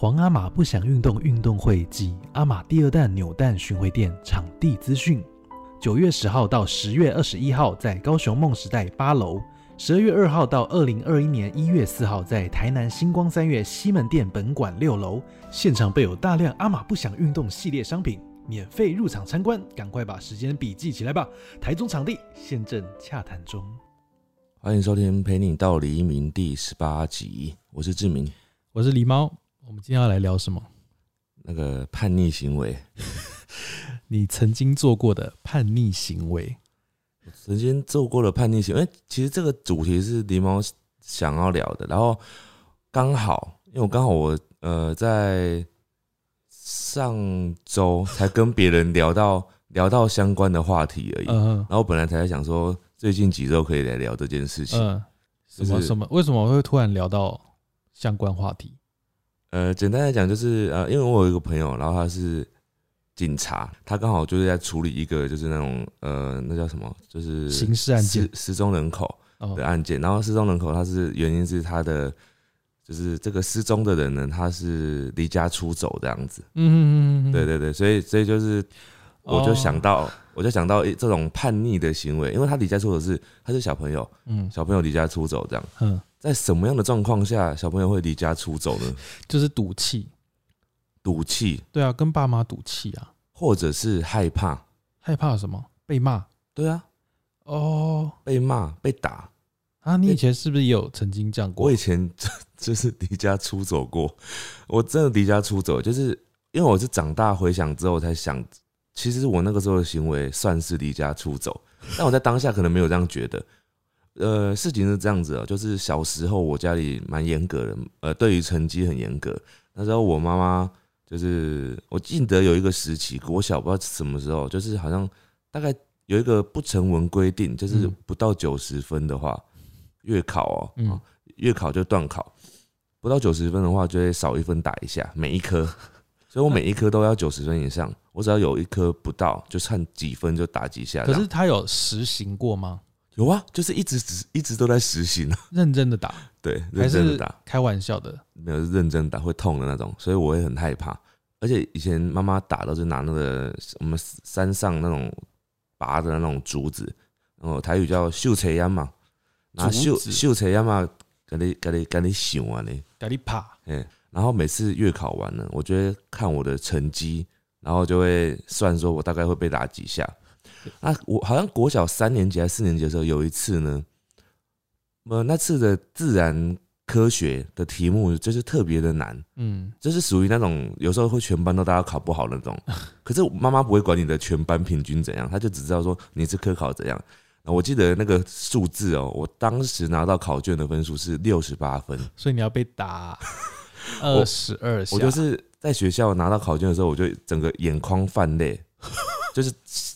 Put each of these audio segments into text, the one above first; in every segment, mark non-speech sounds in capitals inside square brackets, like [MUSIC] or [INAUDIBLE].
皇阿玛不想运动运动会及阿玛第二弹扭蛋巡回店场地资讯：九月十号到十月二十一号在高雄梦时代八楼，十二月二号到二零二一年一月四号在台南星光三月西门店本馆六楼，现场备有大量阿玛不想运动系列商品，免费入场参观，赶快把时间笔记起来吧！台中场地现正洽谈中。欢迎收听《陪你到黎明》第十八集，我是志明。我是狸猫，我们今天要来聊什么？那个叛逆行为，[LAUGHS] 你曾经做过的叛逆行为。曾经做过的叛逆行为，哎，其实这个主题是狸猫想要聊的，然后刚好，因为我刚好我呃在上周才跟别人聊到 [LAUGHS] 聊到相关的话题而已，嗯然后本来才在想说最近几周可以来聊这件事情，嗯，什么什么？为什么会突然聊到相关话题？呃，简单来讲就是呃，因为我有一个朋友，然后他是警察，他刚好就是在处理一个就是那种呃，那叫什么，就是刑事案件失失踪人口哦的，案件。然后失踪人口，他是原因是他的就是这个失踪的人呢，他是离家出走这样子。嗯嗯嗯嗯，对对对，所以所以就是我就想到，我就想到诶这种叛逆的行为，因为他离家出走是他是小朋友，嗯小朋友离家出走这样，嗯，在什么样的状况下小朋友会离家出走呢？就是赌气。赌气。对啊，跟爸妈赌气啊，或者是害怕，害怕什么？被骂。对啊，哦被骂、被打。啊，你以前是不是也有曾经这样过我以？[LAUGHS] 前就就是离家出走过，我真的离家出走，就是因为我是长大回想之后才想，其实我那个时候的行为算是离家出走，但我在当下可能没有这样觉得。呃，事情是这样子哦、就是小时候我家里蛮严格的，呃，对于成绩很严格。那时候我妈妈就是，我记得有一个时期，国小不知道什么时候，就是好像大概有一个不成文规定，就是嗯不到九十分的话，月考哦、嗯哦月考就断考，不到九十分的话就会少一分打一下，每一科，所以我每一科都要九十分以上，我只要有一科不到，就差几分就打几下。可是他有实行过吗？有啊，就是一直只一直都在实行啊，[LAUGHS] 认真的打，[LAUGHS] 对，认真的打，开玩笑的？没有是认真打会痛的那种，所以我会很害怕。而且以前妈妈打都是拿那个我们山上那种拔的那种竹子，然后台语叫秀才秧嘛，拿秀秀才秧嘛，给你给你给你想啊你。咖喱怕。嗯，然后每次月考完了，我就会看我的成绩，然后就会算说我大概会被打几下。那我好像国小三年级还是四年级的时候，有一次呢，呃，那次的自然科学的题目就是特别的难，嗯，就是属于那种有时候会全班都大家考不好那种。[LAUGHS] 可是妈妈不会管你的全班平均怎样，她就只知道说你是科考怎样。我记得那个数字哦，我当时拿到考卷的分数是六十八分。所以你要被打 [LAUGHS] 二十二下。我就是在学校拿到考卷的时候，我就整个眼眶泛泪，就是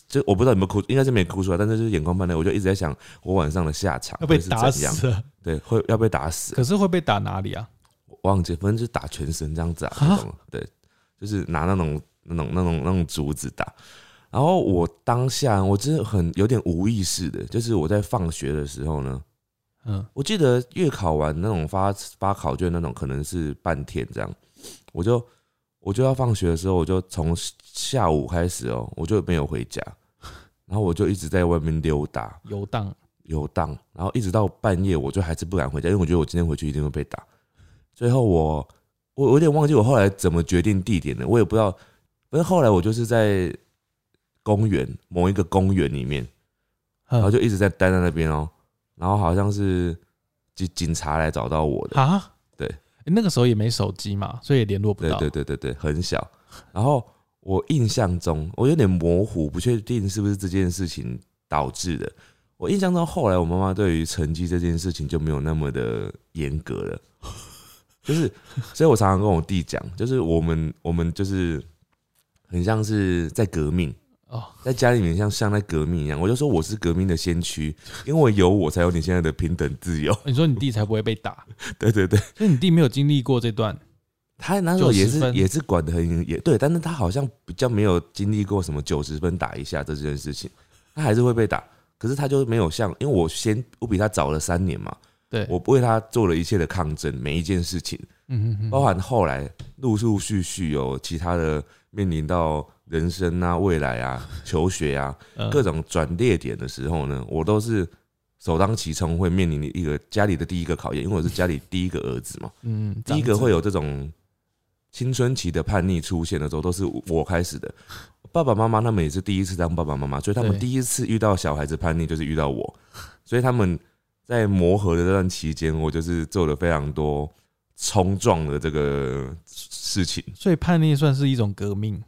就我不知道有没有哭，应该是没哭出来，但是就是眼眶泛泪，我就一直在想我晚上的下场要被打死了。对，会要被打死，可是会被打哪里啊？我忘记，反正就是打全身这样子啊，啊那种对，就是拿那种那种那种那种竹子打。然后我当下我真的很有点无意识的，就是我在放学的时候呢，嗯，我记得月考完那种发发考卷那种，可能是半天这样，我就我就要放学的时候，我就从下午开始哦、我就没有回家，然后我就一直在外面溜达游荡。游荡，然后一直到半夜，我就还是不敢回家，因为我觉得我今天回去一定会被打。最后我我我有点忘记我后来怎么决定地点的，我也不知道。反正后来我就是在公园某一个公园里面，然后嗯就一直在待在那边哦、然后好像是警警察来找到我的，啊，那个时候也没手机嘛，所以也联络不对到。对对对对，很小。然后我印象中，我有点模糊，不确定是不是这件事情导致的。我印象中，后来我妈妈对于成绩这件事情就没有那么的严格了，[LAUGHS] 就是，所以我常常跟我弟讲，就是我们我们就是很像是在革命，哦，在家里面像像在革命一样，我就说我是革命的先驱，因为有我才有你现在的平等自由。你说你弟才不会被打，[LAUGHS] 对对对，所以你弟没有经历过这段。他那时候也是也是管的很严也对，但是他好像比较没有经历过什么九十分打一下这件事情，他还是会被打，可是他就没有像，因为我先我比他早了三年嘛，对，我为他做了一切的抗争，每一件事情，嗯嗯嗯，包含后来陆陆续续有其他的面临到人生啊、未来啊、[LAUGHS] 求学啊嗯。各种转捩点的时候呢，我都是首当其冲会面临一个家里的第一个考验，因为我是家里第一个儿子嘛，嗯，第一个会有这种青春期的叛逆出现的时候，都是我开始的。爸爸妈妈他们也是第一次当爸爸妈妈，所以他们第一次遇到小孩子叛逆就是遇到我，所以他们在磨合的这段期间，我就是做了非常多冲撞的这个事情。所以叛逆算是一种革命，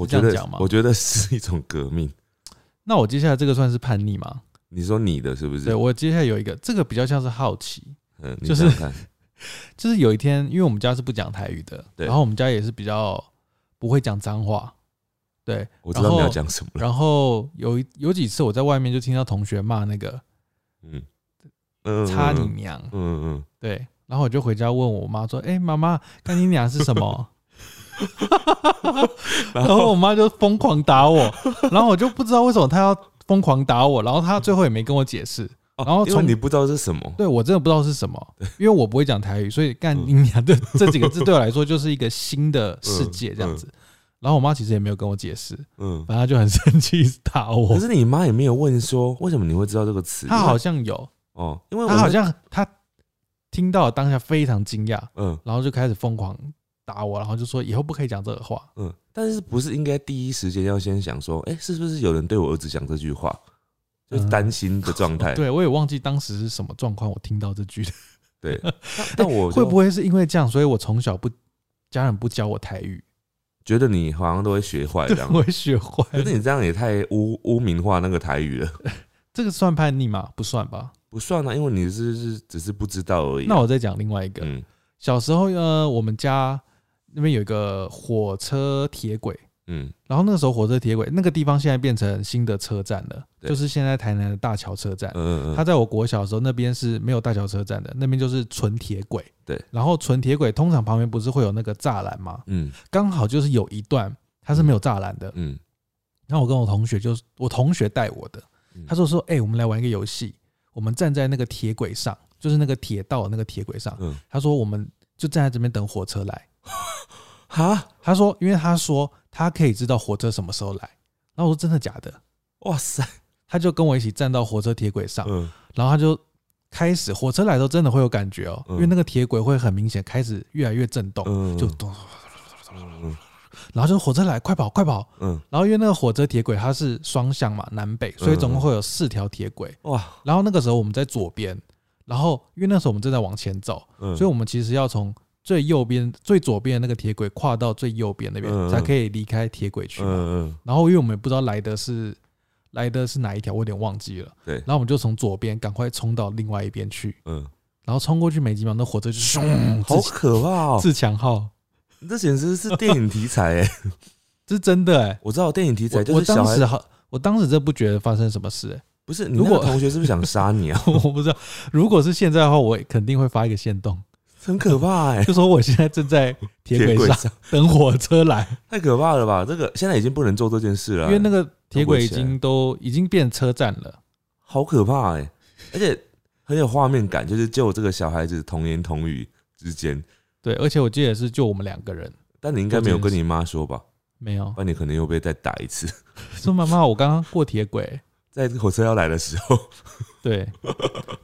我觉得是这样讲吗，我觉得是一种革命。[LAUGHS] 那我接下来这个算是叛逆吗？你说你的是不是？对我接下来有一个，这个比较像是好奇，嗯，你就是 [LAUGHS] 就是有一天，因为我们家是不讲台语的，对然后我们家也是比较不会讲脏话，对，我知道你要讲什么了。然后有一有几次我在外面就听到同学骂那个嗯嗯，擦你嗯娘，嗯嗯，对，然后我就回家问我妈说：“哎、妈妈，干你娘是什么？” [LAUGHS] [LAUGHS] 然后我妈就疯狂打我，[LAUGHS] 然后我就不知道为什么她要疯狂打我，然后她最后也没跟我解释。哦然后从因为你不知道是什么，对我真的不知道是什么，因为我不会讲台语，所以干你娘的 [LAUGHS] 这几个字对我来说就是一个新的世界这样子。然后我妈其实也没有跟我解释，嗯。反正她就很生气打我可。是你妈也没有问说为什么你会知道这个词？她好像有，哦，因为我她好像她听到当下非常惊讶，嗯然后就开始疯狂打我，然后就说以后不可以讲这个话。嗯，但是不是应该第一时间要先想说，哎、是不是有人对我儿子讲这句话，就是担心的状态、[LAUGHS] 对我也忘记当时是什么状况，我听到这句的。对，但 [LAUGHS] 但我会不会会是因为这样，所以我从小不家人不教我台语，觉得你好像都会学坏这样？[LAUGHS] 我会学坏可是你这样也太污污名化那个台语了，这个算叛逆吗？不算吧。不算啊，因为你是是只是不知道而已啊、那我再讲另外一个，嗯小时候呃，我们家那边有一个火车铁轨，嗯然后那个时候火车铁轨那个地方现在变成新的车站了，就是现在台南的大桥车站。嗯嗯它在我国小的时候，那边是没有大桥车站的，那边就是纯铁轨。对，然后纯铁轨通常旁边不是会有那个栅栏吗？嗯刚好就是有一段它是没有栅栏的。嗯然后我跟我同学就是我同学带我的，嗯，他说说，哎、我们来玩一个游戏，我们站在那个铁轨上，就是那个铁道那个铁轨上。嗯他说我们就站在这边等火车来。哈，他说，因为他说他可以知道火车什么时候来。然后我说真的假的？哇塞，他就跟我一起站到火车铁轨上，嗯。然后他就开始火车来的时候真的会有感觉哦，嗯。因为那个铁轨会很明显开始越来越震动，嗯，就咚，嗯然后就火车来，快跑快跑！嗯。然后因为那个火车铁轨它是双向嘛，南北，所以总共会有四条铁轨。哇，然后那个时候我们在左边，然后因为那时候我们正在往前走，嗯，所以我们其实要从最右边、最左边的那个铁轨跨到最右边那边，嗯嗯才可以离开铁轨去嘛。嗯嗯然后因为我们也不知道来的是来的是哪一条，我有点忘记了。对然后我们就从左边赶快冲到另外一边去，嗯，然后冲过去没几秒，那火车就咻，好可怕哦！自强号，这简直是电影题材哎！[LAUGHS] 这是真的哎、我知道电影题材就是小孩当时好，我当时真不觉得发生什么事哎、不是你如果那同学是不是想杀你啊？[LAUGHS] 我不知道，如果是现在的话，我肯定会发一个线动，很可怕哎！就说我现在正在铁轨上上等火车来，太可怕了吧？这个现在已经不能做这件事了，因为那个铁轨已经都已经变车站了。好可怕哎！而且很有画面感，就是就这个小孩子童言童语之间，对，而且我记得是就我们两个人，但你应该没有跟你妈说吧？没有那你可能又被再打一次，[LAUGHS] 说妈妈，我刚刚过铁轨。在火车要来的时候，对，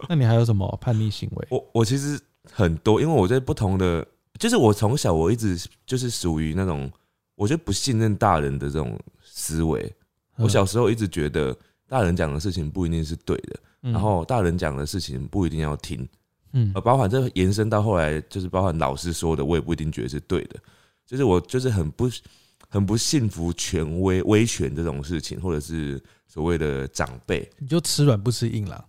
那你还有什么叛逆行为？我我其实很多，因为我在不同的，就是我从小我一直就是属于那种我觉得不信任大人的这种思维。我小时候一直觉得大人讲的事情不一定是对的，嗯，然后大人讲的事情不一定要听，嗯。呃，包含这延伸到后来，就是包含老师说的，我也不一定觉得是对的。就是我就是很不很不信服权威威权这种事情，或者是所谓的长辈。你就吃软不吃硬啦，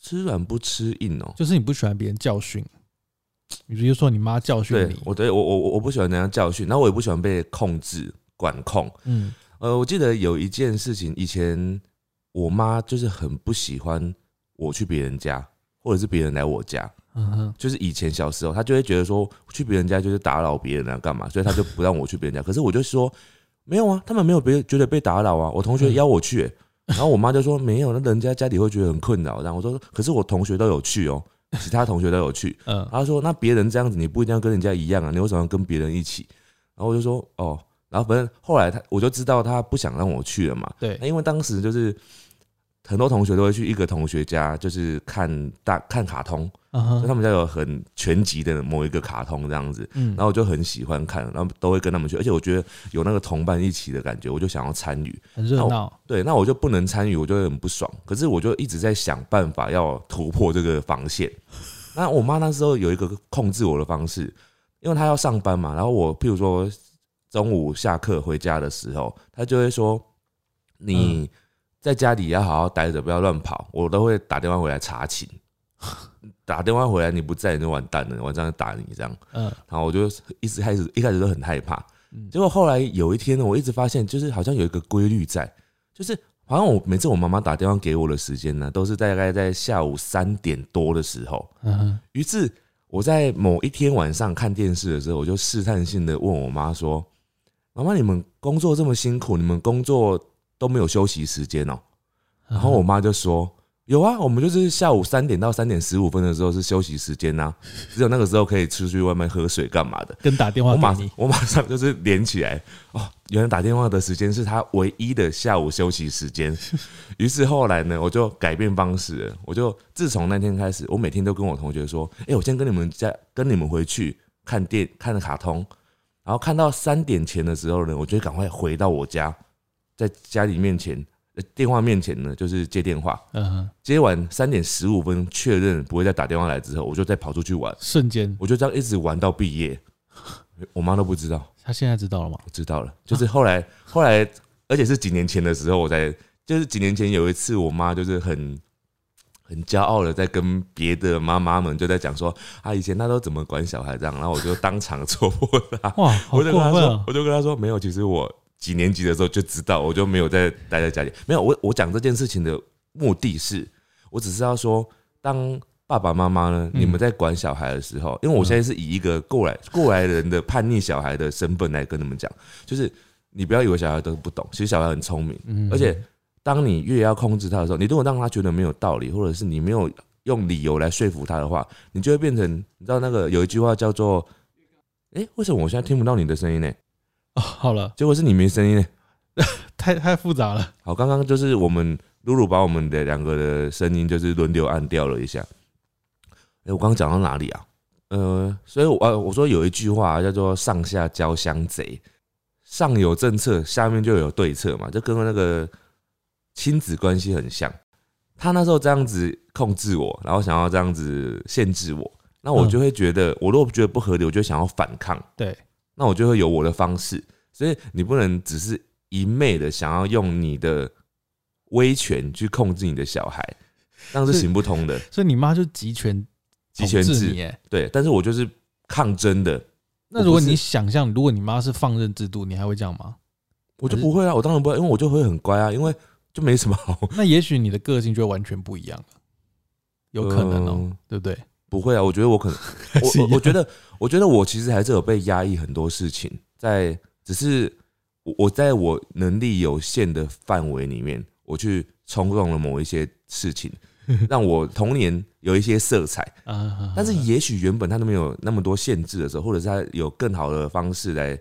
吃软不吃硬哦、就是你不喜欢别人教训，比如说你妈教训对你，我对我我我我不喜欢那样教训，然后我也不喜欢被控制管控。嗯呃，我记得有一件事情，以前我妈就是很不喜欢我去别人家，或者是别人来我家。嗯哼，就是以前小时候，她就会觉得说去别人家就是打扰别人啊，干嘛？所以她就不让我去别人家。可是我就说没有啊，他们没有别觉得被打扰啊。我同学邀我去、欸然后我妈就说没有，那人家家里会觉得很困扰。然后我说可是我同学都有去哦、其他同学都有去。嗯她说：“那别人这样子，你不一定要跟人家一样啊，你为什么要跟别人一起？”然后我就说：“哦。”然后反正后来他我就知道他不想让我去了嘛。对那因为当时就是很多同学都会去一个同学家，就是看大看卡通，就他们家有很全集的某一个卡通这样子。嗯然后我就很喜欢看，然后都会跟他们去，而且我觉得有那个同伴一起的感觉，我就想要参与。很热闹，对，那我就不能参与，我就会很不爽。可是我就一直在想办法要突破这个防线。[LAUGHS] 那我妈那时候有一个控制我的方式，因为她要上班嘛，然后我譬如说中午下课回家的时候，她就会说：“你在家里要好好待着，不要乱跑。”我都会打电话回来查寝，[LAUGHS] 打电话回来你不在你就完蛋了，晚上就打你这样。嗯然后我就一直开始一开始都很害怕，嗯结果后来有一天呢，我一直发现就是好像有一个规律在，就是好像我每次我妈妈打电话给我的时间呢，都是大概在下午三点多的时候。嗯哼于是我在某一天晚上看电视的时候，我就试探性的问我妈说：“妈妈，你们工作这么辛苦，你们工作都没有休息时间哦、然后我妈就说：“有啊，我们就是下午三点到三点十五分的时候是休息时间呐、[LAUGHS] 只有那个时候可以出去外面喝水干嘛的。”跟打电话我马给你，我马上就是连起来哦，原来打电话的时间是他唯一的下午休息时间。[LAUGHS] 于是后来呢，我就改变方式了，我就自从那天开始，我每天都跟我同学说：“哎、我先跟你们家跟你们回去看电看卡通，然后看到三点前的时候呢，我就赶快回到我家，在家里面前呃电话面前呢，就是接电话。”嗯哼，接完三点十五分确认不会再打电话来之后，我就再跑出去玩，瞬间，我就这样一直玩到毕业。[LAUGHS] 我妈都不知道，她现在知道了吗？我知道了。就是后来，[LAUGHS] 后来，而且是几年前的时候，我才就是几年前有一次，我妈就是很很骄傲的在跟别的妈妈们就在讲说，啊，以前她都怎么管小孩这样，然后我就当场戳破她，哇，好我就跟她说！我就跟她说，没有，其实我几年级的时候就知道，我就没有再待在家里。没有，我我讲这件事情的目的是，我只是要说，当爸爸妈妈呢，嗯你们在管小孩的时候，因为我现在是以一个过来过来人的叛逆小孩的身份来跟你们讲，就是你不要以为小孩都不懂，其实小孩很聪明，嗯而且当你越要控制他的时候，你如果让他觉得没有道理，或者是你没有用理由来说服他的话，你就会变成，你知道那个有一句话叫做，哎、为什么我现在听不到你的声音呢？哦，好了，结果是你没声音呢。[LAUGHS] 太太复杂了，好，刚刚就是我们露露把我们的两个的声音就是轮流按掉了一下。哎、我刚刚讲到哪里啊？呃，所以我呃我说有一句话叫做“上下交相贼”，上有政策，下面就有对策嘛，就跟那个亲子关系很像。他那时候这样子控制我，然后想要这样子限制我，那我嗯就会觉得，我如果觉得不合理，我就想要反抗。对，那我就会有我的方式。所以你不能只是一昧的想要用你的威权去控制你的小孩，那样是行不通的。所以你妈就集权集权制。对，但是我就是抗争的，那如果你想象，如果你妈是放任制度，你还会这样吗？我就不会啊，我当然不会，因为我就会很乖啊，因为就没什么好。[LAUGHS] 那也许你的个性就会完全不一样了，有可能哦、嗯对不对？不会啊，我觉得我可能，[LAUGHS] 我我我觉得，我觉得我其实还是有被压抑很多事情，在只是我我在我能力有限的范围里面，我去冲动了某一些事情，[LAUGHS] 让我童年有一些色彩。啊，但是也许原本他都没有那么多限制的时候，或者是他有更好的方式来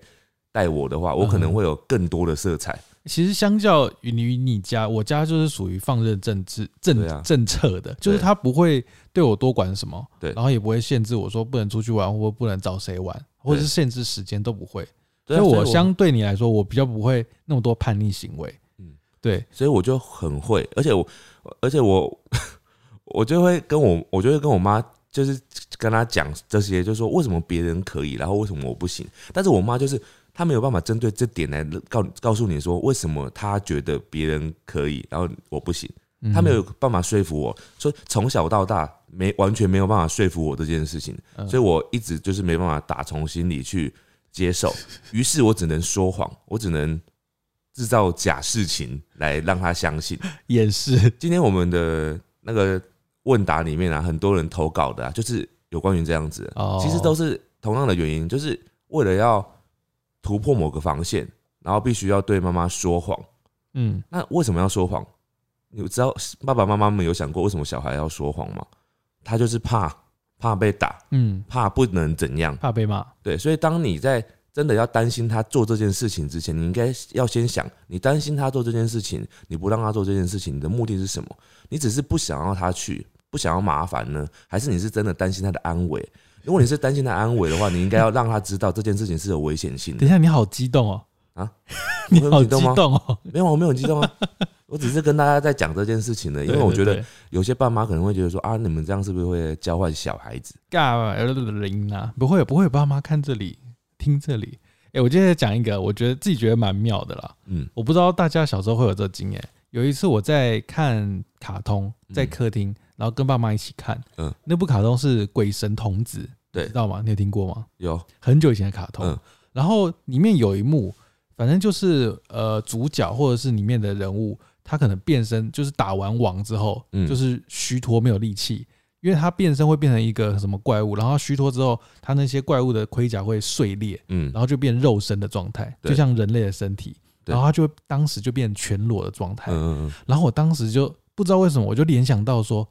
带我的话，我可能会有更多的色彩。其实相较于你你家，我家就是属于放任政治政啊政策的，就是他不会对我多管什么，对然后也不会限制我说不能出去玩，或不能找谁玩，或者是限制时间都不会。所以我相对你来说，我比较不会那么多叛逆行为。嗯对，所以我就很会，而且我，而且我，[LAUGHS] 我就会跟我，我就会跟我妈，就是跟她讲这些，就是说为什么别人可以，然后为什么我不行。但是我妈就是她没有办法针对这点来告告诉你说为什么他觉得别人可以，然后我不行。他没有办法说服我，说从小到大没完全没有办法说服我这件事情，嗯。所以我一直就是没办法打从心里去接受，[LAUGHS] 于是我只能说谎，我只能制造假事情来让他相信。也是，今天我们的那个问答里面啊，很多人投稿的啊，就是有关于这样子，哦。其实都是同样的原因，就是为了要突破某个防线，然后必须要对妈妈说谎。嗯，那为什么要说谎？你知道爸爸妈妈们有想过为什么小孩要说谎吗？他就是怕怕被打，嗯，怕不能怎样。怕被骂，对，所以当你在真的要担心他做这件事情之前，你应该要先想，你担心他做这件事情，你不让他做这件事情，你的目的是什么？你只是不想要他去，不想要麻烦呢，还是你是真的担心他的安危？如果你是担心他安危的话，你应该要让他知道这件事情是有危险性的等一。下，你好激动哦！啊，[LAUGHS] 你很激动吗！没有，我没有很激动啊，[LAUGHS] 我只是跟大家在讲这件事情的，因为我觉得有些爸妈可能会觉得说啊，你们这样是不是会教坏小孩子？嘎零啊，不会不会，爸妈看这里听这里。哎、我今天讲一个，我觉得自己觉得蛮妙的啦。嗯我不知道大家小时候会有这个经验。有一次我在看卡通，在客厅，然后跟爸妈一起看，嗯。那部卡通是《鬼神童子》，对。知道吗？你有听过吗？有，很久以前的卡通，嗯。然后里面有一幕，反正就是呃主角或者是里面的人物，他可能变身，就是打完王之后，嗯。就是虚脱没有力气，因为他变身会变成一个什么怪物，然后他虚脱之后，他那些怪物的盔甲会碎裂，嗯。然后就变肉身的状态，就像人类的身体，然后他就会当时就变全裸的状态，然后我当时就不知道为什么，我就联想到说，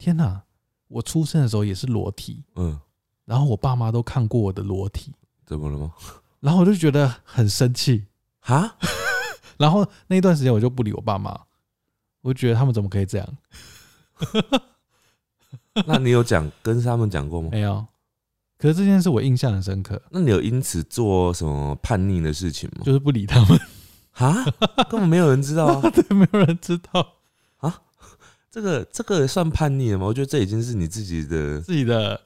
天哪，我出生的时候也是裸体，嗯，然后我爸妈都看过我的裸体。怎么了吗？然后我就觉得很生气，哈？[LAUGHS] 然后那一段时间我就不理我爸妈，我就觉得他们怎么可以这样？[LAUGHS] 那你有讲跟他们讲过吗？没有。可是这件事我印象很深刻，那你有因此做什么叛逆的事情吗？就是不理他们，哈，根本没有人知道啊！[LAUGHS] 对，没有人知道这个这个算叛逆了吗？我觉得这已经是你自己的 [LAUGHS] 自己的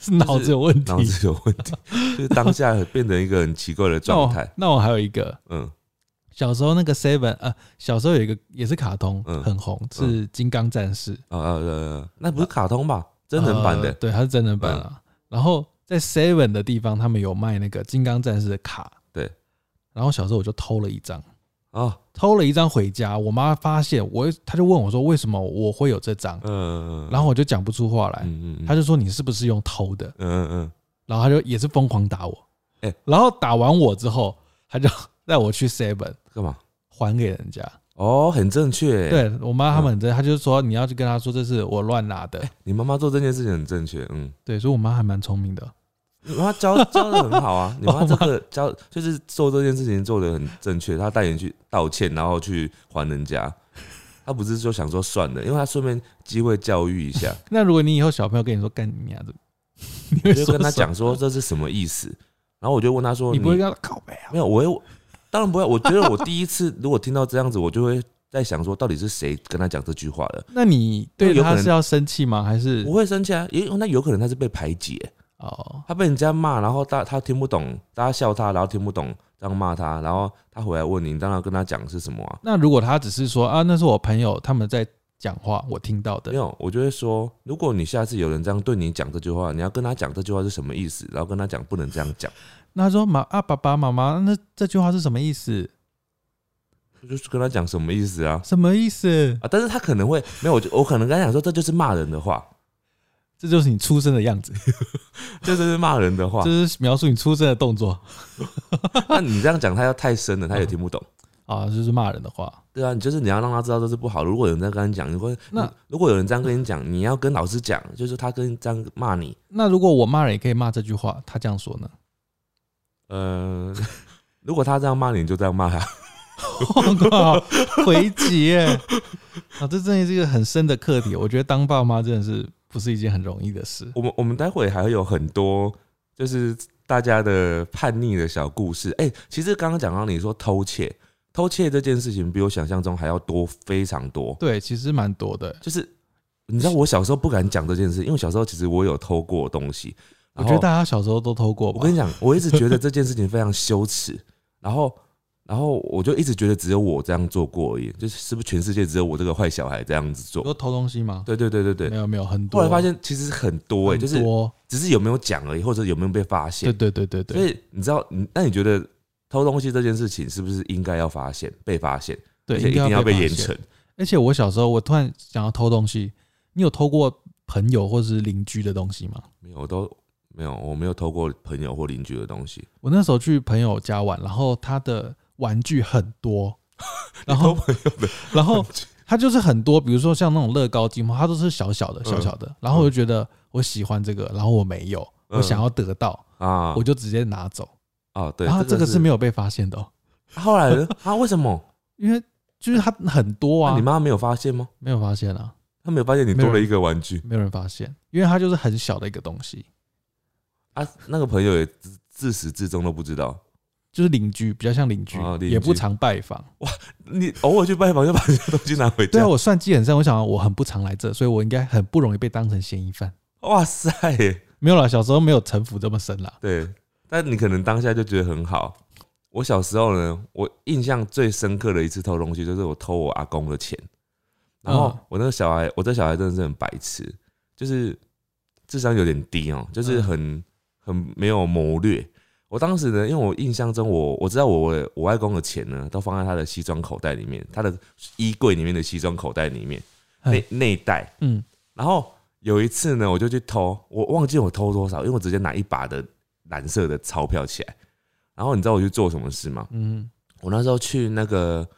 是 [LAUGHS] 脑子有问题脑。子有问题，[LAUGHS] 就是当下变成一个很奇怪的状态。那我还有一个，嗯小时候那个 Seven 呃，小时候有一个也是卡通，嗯很红，是金刚战士，啊呃呃，那不是卡通吧？真人版的。呃对，它是真人版啊。然后在 Seven 的地方，他们有卖那个金刚战士的卡，对。然后小时候我就偷了一张。哦，偷了一张回家，我妈发现我，她就问我说：“为什么我会有这张嗯？”然后我就讲不出话来，嗯嗯，她就说：“你是不是用偷的嗯嗯？”然后她就也是疯狂打我，哎然后打完我之后，她就 [LAUGHS] 带我去 Seven 干嘛？还给人家。哦，很正确。，对我妈他们很正，她就说你要去跟她说这是我乱拿的。你妈妈做这件事情很正确。嗯，对，所以我妈还蛮聪明的。你妈教 [LAUGHS] 教的很好啊。[LAUGHS] 你妈这个教就是做这件事情做的很正确，她带你去道歉，然后去还人家。他不是说想说算了，因为他顺便机会教育一下，[LAUGHS] 那如果你以后小朋友跟你说干你娘的，你就跟他讲，说这是什么意思，然后我就问他说你不会跟他靠背啊？没有，我会当然不会。我觉得我第一次如果听到这样子，我就会在想说，到底是谁跟他讲这句话的？那你对有可能她是要生气吗？还是不会生气啊，也那有可能他是被排挤，哦？他被人家骂，然后大他听不懂，大家笑他，然后听不懂，这样骂他，然后他回来问你，你当然跟他讲是什么啊？那如果他只是说啊，那是我朋友他们在讲话，我听到的没，有，我就会说，如果你下次有人这样对你讲这句话，你要跟他讲这句话是什么意思，然后跟他讲不能这样讲，那他说妈啊，爸爸妈妈，那这句话是什么意思？就是跟他讲什么意思啊？什么意思？啊，但是他可能会没有，我就我可能跟他讲说，这就是骂人的话，这就是你出生的样子，[LAUGHS] 这就是骂人的话这。是描述你出生的动作 [LAUGHS] 那你这样讲，他要太深了，他也听不懂。[LAUGHS] 啊，就是骂人的话。对啊，你就是你要让他知道这是不好的。如果有人在跟你讲，如果那如果有人这样跟你讲，你要跟老师讲，就是他跟这样骂你，那如果我骂人也可以骂这句话，他这样说呢？呃，如果他这样骂你，你就这样骂他。回击耶！啊，这真的是一个很深的课题。我觉得当爸妈真的是不是一件很容易的事。我们我们待会还会有很多就是大家的叛逆的小故事。哎、其实刚刚讲到你说偷窃，偷窃这件事情比我想象中还要多非常多。对，其实蛮多的。就是你知道，我小时候不敢讲这件事，因为小时候其实我有偷过东西。我觉得大家小时候都偷过吧。我跟你讲，我一直觉得这件事情非常羞耻，然后，然后我就一直觉得只有我这样做过而已，就是是不是全世界只有我这个坏小孩这样子做？你说偷东西吗？对对对对对。没有没有很多。后来发现其实很多哎、很就是。只是有没有讲而已，或者有没有被发现对。对对对所以你知道，你那你觉得偷东西这件事情是不是应该要发现、被发现，对，而且一定要被严惩？而且我小时候，我突然想要偷东西。你有偷过朋友或是邻居的东西吗？没有，我都没有，我没有偷过朋友或邻居的东西。我那时候去朋友家玩，然后他的玩具很多，[LAUGHS] 然后 [LAUGHS] 然后它就是很多，比如说像那种乐高积木，它都是小小的、嗯。小小的，然后我就觉得我喜欢这个，然后我没有，我嗯。想要得到，啊。我就直接拿走，啊，对，然后这个是是没有被发现的、哦，后来呢？[LAUGHS] 啊？为什么？因为就是它很多啊。你，妈没有发现吗？没有发现啊，他没有发现你多了一个玩具。没有人发现，因为它就是很小的一个东西，啊？那个朋友也自自始至终都不知道。就是邻居，比较像邻居，也不常拜访。哇你偶尔去拜访就把 [LAUGHS] 人家东西拿回家对啊，，我算计很深，我想我很不常来这，所以我应该很不容易被当成嫌疑犯。哇塞！没有啦，小时候没有城府这么深啦。对，但你可能当下就觉得很好。我小时候呢，我印象最深刻的一次偷东西，就是我偷我阿公的钱。然后嗯我那个小孩，我这小孩真的是很白痴，就是智商有点低哦、就是很很没有谋略。我当时呢，因为我印象中我我知道我我外公的钱呢，都放在他的西装口袋里面，他的衣柜里面的西装口袋里面内嗯内袋。嗯，然后有一次呢，我就去偷，我忘记我偷多少，因为我直接拿一把的蓝色的钞票起来。然后你知道我去做什么事吗？嗯我那时候去那个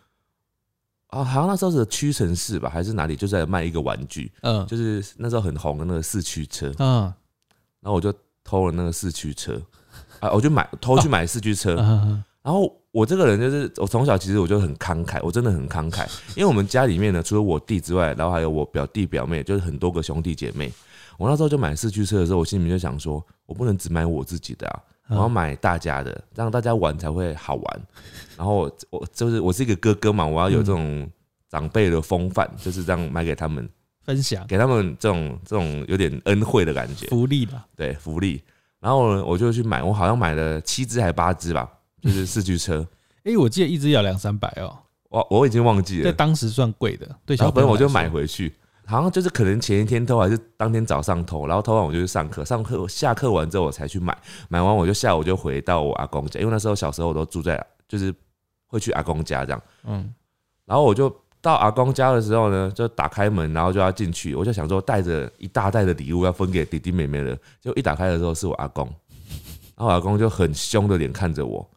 啊，好像那时候是屈臣氏吧，还是哪里，就在卖一个玩具，嗯就是那时候很红的那个四驱车。嗯然后我就偷了那个四驱车，啊，我就买偷去买四驱车。嗯然后我这个人就是，我从小其实我就很慷慨，我真的很慷慨，因为我们家里面呢，除了我弟之外，然后还有我表弟表妹，就是很多个兄弟姐妹。我那时候就买四驱车的时候，我心里面就想说，我不能只买我自己的啊，我要买大家的，让大家玩才会好玩。然后我我就是我是一个哥哥嘛，我要有这种长辈的风范，就是这样买给他们，分享给他们这种这种有点恩惠的感觉。福利吧。对福利。然后呢，我就去买，我好像买了七只还八只吧，[LAUGHS] 就是四驱车。哎，我记得一只要两三百哦，我我已经忘记了，在当时算贵的，小朋友我就买回去，好像就是可能前一天偷还是当天早上偷，然后偷完我就去上课，上课下课完之后我才去买，买完我就下午就回到我阿公家，因为那时候小时候我都住在就是会去阿公家这样，嗯。然后我就到阿公家的时候呢，就打开门，然后就要进去，我就想说带着一大袋的礼物要分给弟弟妹妹了，就一打开的时候是我阿公，然后我阿公就很凶的脸看着我，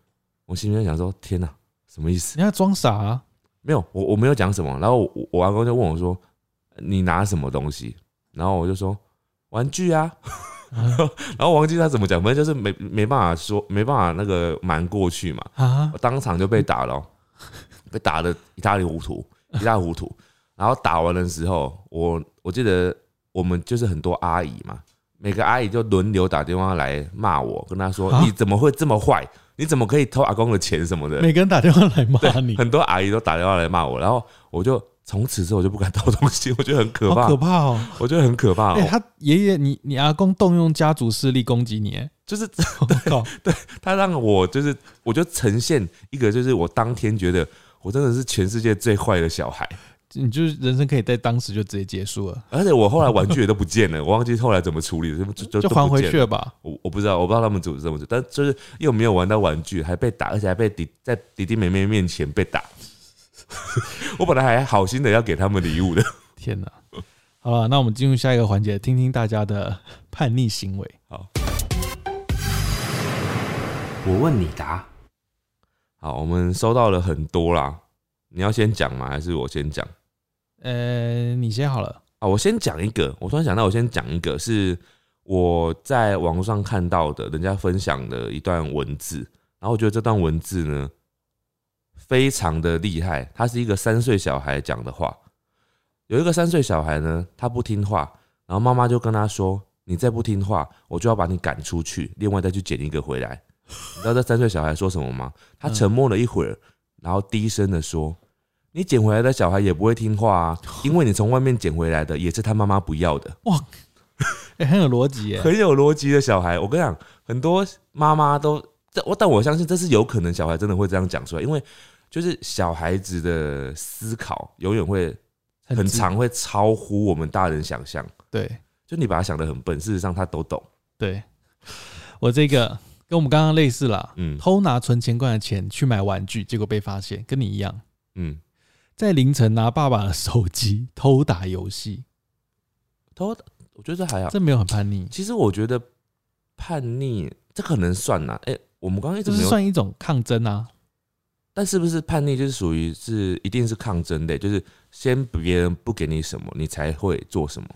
我心里面想说天哪，什么意思？你要装傻啊，没有，我我没有讲什么，然后我我阿公就问我说你拿什么东西？然后我就说玩具啊，[LAUGHS] 然后我忘记他怎么讲，反正就是没没办法说，没办法那个瞒过去嘛，啊？我，当场就被打了哦，被打的一塌糊涂，一塌糊涂。然后打完的时候，我我记得我们就是很多阿姨嘛，每个阿姨就轮流打电话来骂我，跟她说啊你怎么会这么坏？你怎么可以偷阿公的钱什么的？每个人打电话来骂你，很多阿姨都打电话来骂我，然后我就从此之后我就不敢偷东西，我觉得很可怕，好可怕哦。我觉得很可怕。他爷爷，你你阿公动用家族势力攻击你，哎就是 [LAUGHS] 我靠，他让我就是，我就呈现一个就是我当天觉得我真的是全世界最坏的小孩。你就是人生可以在当时就直接结束了，而且我后来玩具也都不见了，[LAUGHS] 我忘记后来怎么处理的，就就就还回去了。吧。我我不知道，我不知道他们组织怎么做，但就是又没有玩到玩具，还被打，而且还被弟在弟弟妹妹面前被打。[LAUGHS] 我本来还好心的要给他们礼物的。[LAUGHS] 天哪！好了，那我们进入下一个环节，听听大家的叛逆行为。好我问你答。好，我们收到了很多啦，你要先讲吗？还是我先讲？呃，你先好了。啊，我先讲一个，我突然想到，我先讲一个是我在网络上看到的，人家分享的一段文字，然后我觉得这段文字呢非常的厉害，它是一个三岁小孩讲的话。有一个三岁小孩呢，他不听话，然后妈妈就跟他说：“你再不听话，我就要把你赶出去，另外再去捡一个回来。”你知道这三岁小孩说什么吗？他沉默了一会儿，然后低声的说：“你捡回来的小孩也不会听话啊，因为你从外面捡回来的也是他妈妈不要的。[LAUGHS] ”哎、很有逻辑耶。很有逻辑的小孩。我跟你讲，很多妈妈都，这我但我相信这是有可能，小孩真的会这样讲出来，因为就是小孩子的思考永远会很直长，会超乎我们大人想象。对就你把他想的很笨，事实上他都懂。对，我这个跟我们刚刚类似啦，嗯偷拿存钱罐的钱去买玩具，结果被发现，跟你一样，嗯，在凌晨拿爸爸的手机偷打游戏，偷，我觉得这还好。这没有很叛逆，其实我觉得叛逆这可能算呐、哎、我们刚刚一直没有，这是算一种抗争啊。但是不是叛逆就是属于是一定是抗争的，就是先别人不给你什么，你才会做什么，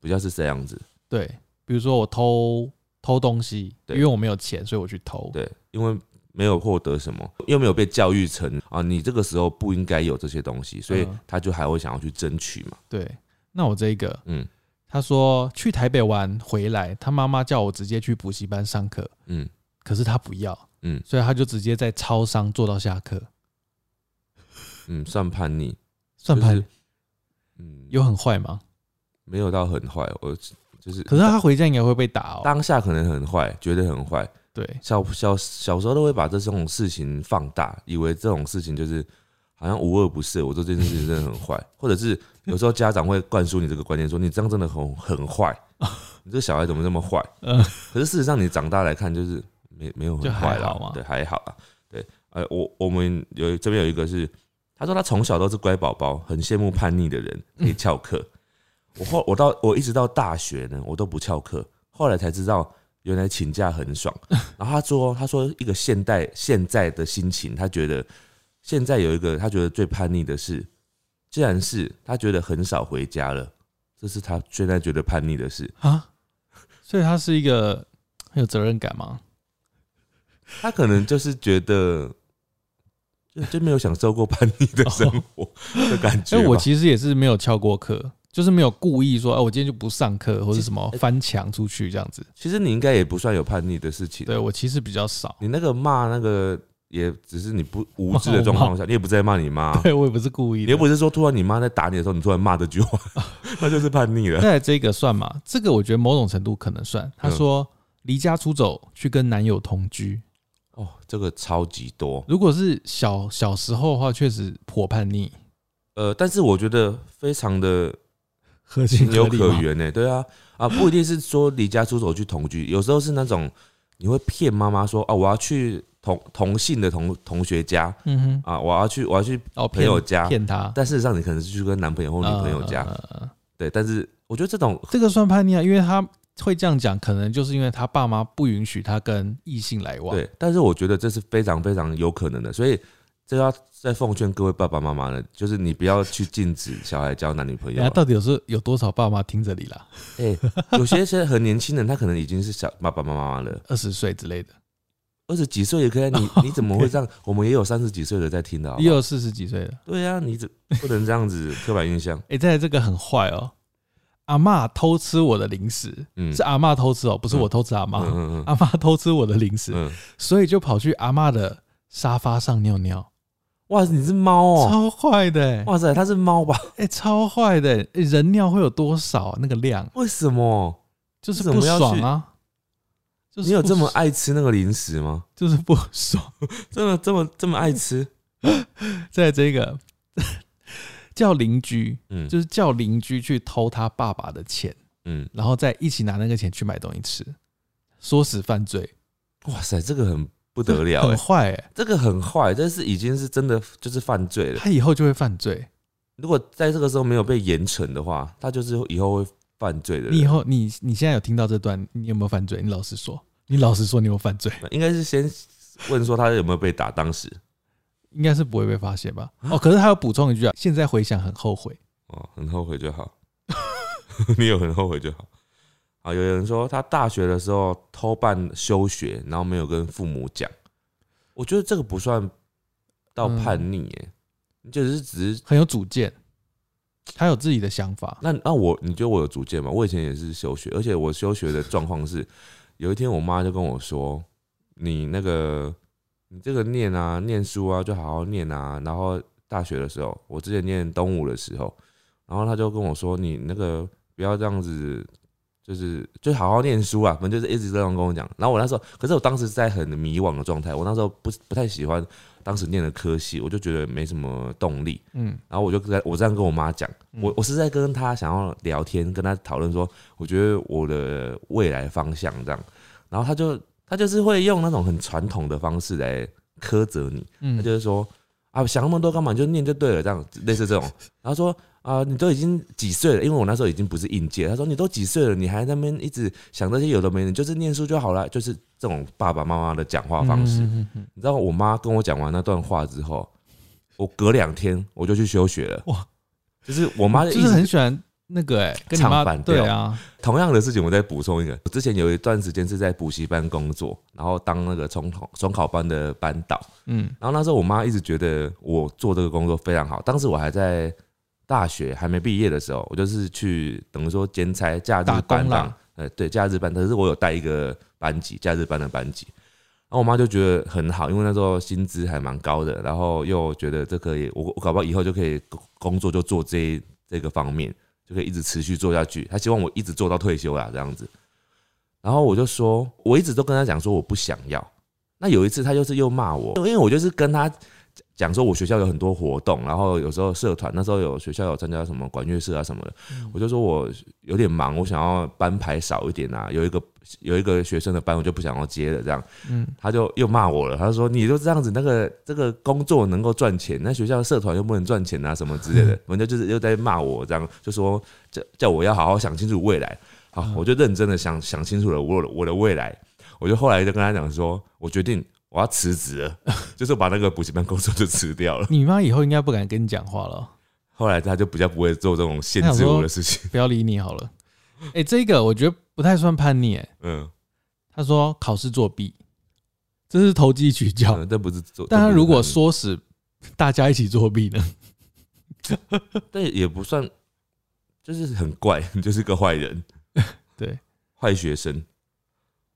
比较是这样子。对，比如说我偷偷东西，因为我没有钱，所以我去偷。对，因为没有获得什么，又没有被教育成啊，你这个时候不应该有这些东西，所以嗯他就还会想要去争取嘛。对，那我这一个，嗯他说去台北玩回来，他妈妈叫我直接去补习班上课，嗯可是他不要，嗯所以他就直接在超商做到下课，嗯，算叛逆，算叛就是嗯，有很坏吗？没有到很坏？我就是，可是他回家应该会被打哦。当下可能很坏，觉得很坏，对，小小小时候都会把这种事情放大，以为这种事情就是好像无恶不赦。我做这件事情真的很坏，[LAUGHS] 或者是有时候家长会灌输你这个观念，说你这样真的很很坏，你这小孩怎么这么坏？[LAUGHS] 嗯，可是事实上你长大来看，就是没没有很坏了对，还好啊。对，呃，我我们有这边有一个是，他说他从小都是乖宝宝，很羡慕叛逆的人可以翘课。我后我到我一直到大学呢，我都不翘课，后来才知道原来请假很爽。[LAUGHS] 然后他说，他说一个现代现在的心情，他觉得现在有一个他觉得最叛逆的事，既然是他觉得很少回家了，这是他现在觉得叛逆的事。啊，所以他是一个很有责任感吗？[LAUGHS] 他可能就是觉得。就就没有享受过叛逆的生活的感觉吧。因为我其实也是没有翘过课，就是没有故意说，哎，我今天就不上课或者什么翻墙出去这样子。其实你应该也不算有叛逆的事情。对我其实比较少，你那个骂那个，也只是你不无知的状况下，[LAUGHS] 你也不在骂你妈，[LAUGHS] 对我也不是故意的。也不是说突然你妈在打你的时候，你突然骂这句话，[LAUGHS] 那就是叛逆了。再来这个算吗？这个我觉得某种程度可能算。他说离家出走去跟男友同居，哦，这个超级多。如果是小小时候的话，确实颇叛逆，呃，但是我觉得非常的合情情有。可原呢。对啊，啊，不一定是说离家出走去同居，有时候是那种你会骗妈妈说啊，我要去同同性的同同学家嗯哼，啊，我要去我要去哦，朋友家骗他，但事实上你可能是去跟男朋友或女朋友家，对。但是我觉得这种这个算叛逆啊，因为他会这样讲，可能就是因为他爸妈不允许他跟异性来往。对，但是我觉得这是非常非常有可能的，所以这要再奉劝各位爸爸妈妈了，就是你不要去禁止小孩交男女朋友人家。到底有时候有多少爸妈听这里啦？[LAUGHS] 哎、有些现在很年轻人，他可能已经是小爸爸妈妈了，二十岁之类的，二十几岁也可以啊。你 [LAUGHS] 你怎么会这样？我们也有三十几岁的在听的好好也有四十几岁的。对呀、啊，你怎不能这样子刻板印象？[LAUGHS] 哎、再来这个很坏哦，阿嬷偷吃我的零食，嗯是阿嬷偷吃哦，不是我偷吃阿嬷。嗯嗯嗯阿嬷偷吃我的零食，嗯，所以就跑去阿嬷的沙发上尿尿，哇，你是猫哦、超坏的、欸，哇塞，它是猫吧？哎、超坏的、欸，人尿会有多少啊那个量？为什么？就是不爽啊！就是你有这么爱吃那个零食吗？就是不爽。真的这么这么爱吃？[LAUGHS] 在这个 [LAUGHS] 叫邻居，嗯，就是叫邻居去偷他爸爸的钱，嗯，然后再一起拿那个钱去买东西吃，唆使犯罪，哇塞，这个很不得了哎、很坏哎、这个很坏，这是已经是真的就是犯罪了。他以后就会犯罪。如果在这个时候没有被严惩的话，他就是以后会犯罪的。你以后你你现在有听到这段，你有没有犯罪？你老实说，你老实说，你有犯罪？应该是先问说他有没有被打，当时应该是不会被发现吧？啊哦，可是他要补充一句啊，现在回想很后悔。哦，很后悔就好，[LAUGHS] 你有很后悔就好。啊，有人说他大学的时候偷办休学，然后没有跟父母讲，我觉得这个不算到叛逆耶，你就是只是很有主见，他有自己的想法。那那我你觉得我有主见吗？我以前也是休学，而且我休学的状况是，有一天我妈就跟我说：“你那个你这个念啊，念书啊，就好好念啊。”然后大学的时候，我之前念东吴的时候，然后他就跟我说：“你那个不要这样子，就是就好好念书啊。”反正就是一直这样跟我讲。然后我那时候，可是我当时在很迷惘的状态，我那时候不不太喜欢当时念的科系，我就觉得没什么动力。嗯，然后我就在我这样跟我妈讲，嗯我我是在跟她想要聊天，跟她讨论说，我觉得我的未来方向这样，然后她就她就是会用那种很传统的方式来苛责你，嗯她就是说啊，想那么多干嘛？你就念就对了，这样类似这种。[LAUGHS] 然后说啊，你都已经几岁了？因为我那时候已经不是应届。他说你都几岁了，你还在那边一直想这些有的没的，就是念书就好了。就是这种爸爸妈妈的讲话方式。嗯嗯嗯你知道我妈跟我讲完那段话之后，我隔两天我就去休学了。哇，就是我妈的就是很喜欢那个哎、跟你妈唱反调对啊，同样的事情，我再补充一个。我之前有一段时间是在补习班工作，然后当那个重考重考班的班导。嗯然后那时候我妈一直觉得我做这个工作非常好。当时我还在大学还没毕业的时候，我就是去等于说兼差假日班工啦让，呃，对，假日班，可是我有带一个班级，假日班的班级。然后我妈就觉得很好，因为那时候薪资还蛮高的，然后又觉得这可以，我我搞不好以后就可以工工作就做这一这个方面，就可以一直持续做下去。她希望我一直做到退休啦，这样子。然后我就说，我一直都跟她讲说我不想要。那有一次她就是又骂我，因为我就是跟她讲说，我学校有很多活动，然后有时候社团，那时候有学校有参加什么管乐社啊什么的，我就说我有点忙，我想要班排少一点啊，有一个有一个学生的班我就不想要接了，这样，嗯，他就又骂我了，他说你就这样子，那个这个工作能够赚钱，那学校的社团又不能赚钱啊什么之类的，[LAUGHS] 反正就是又在骂我，这样就说叫叫我要好好想清楚未来，好，我就认真的想想清楚了我我的未来，我就后来就跟他讲说，我决定我要辞职了，[LAUGHS] 就是把那个补习班工作就辞掉了。你妈以后应该不敢跟你讲话了，后来他就比较不会做这种限制我的事情。[LAUGHS] 不要理你好了。哎、这个我觉得不太算叛逆、哎，嗯，他说考试作弊，这是投机取巧。嗯这不是做。但他如果唆使大家一起作弊呢？[LAUGHS] 但也不算，就是很怪，你就是个坏人，对，坏学生。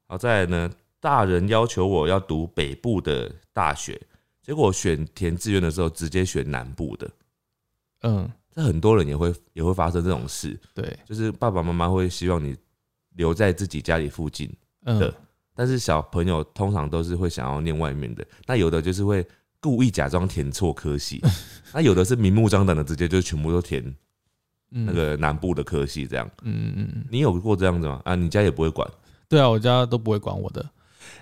好，再来呢，大人要求我要读北部的大学，结果选填志愿的时候直接选南部的。嗯，这很多人也会也会发生这种事，对，就是爸爸妈妈会希望你留在自己家里附近，嗯的，但是小朋友通常都是会想要念外面的，那有的就是会故意假装填错科系，[LAUGHS] 那有的是明目张胆的直接就全部都填嗯那，个南部的科系，这样。嗯嗯嗯，你有过这样子吗？啊，你家也不会管？对啊，我家都不会管我的。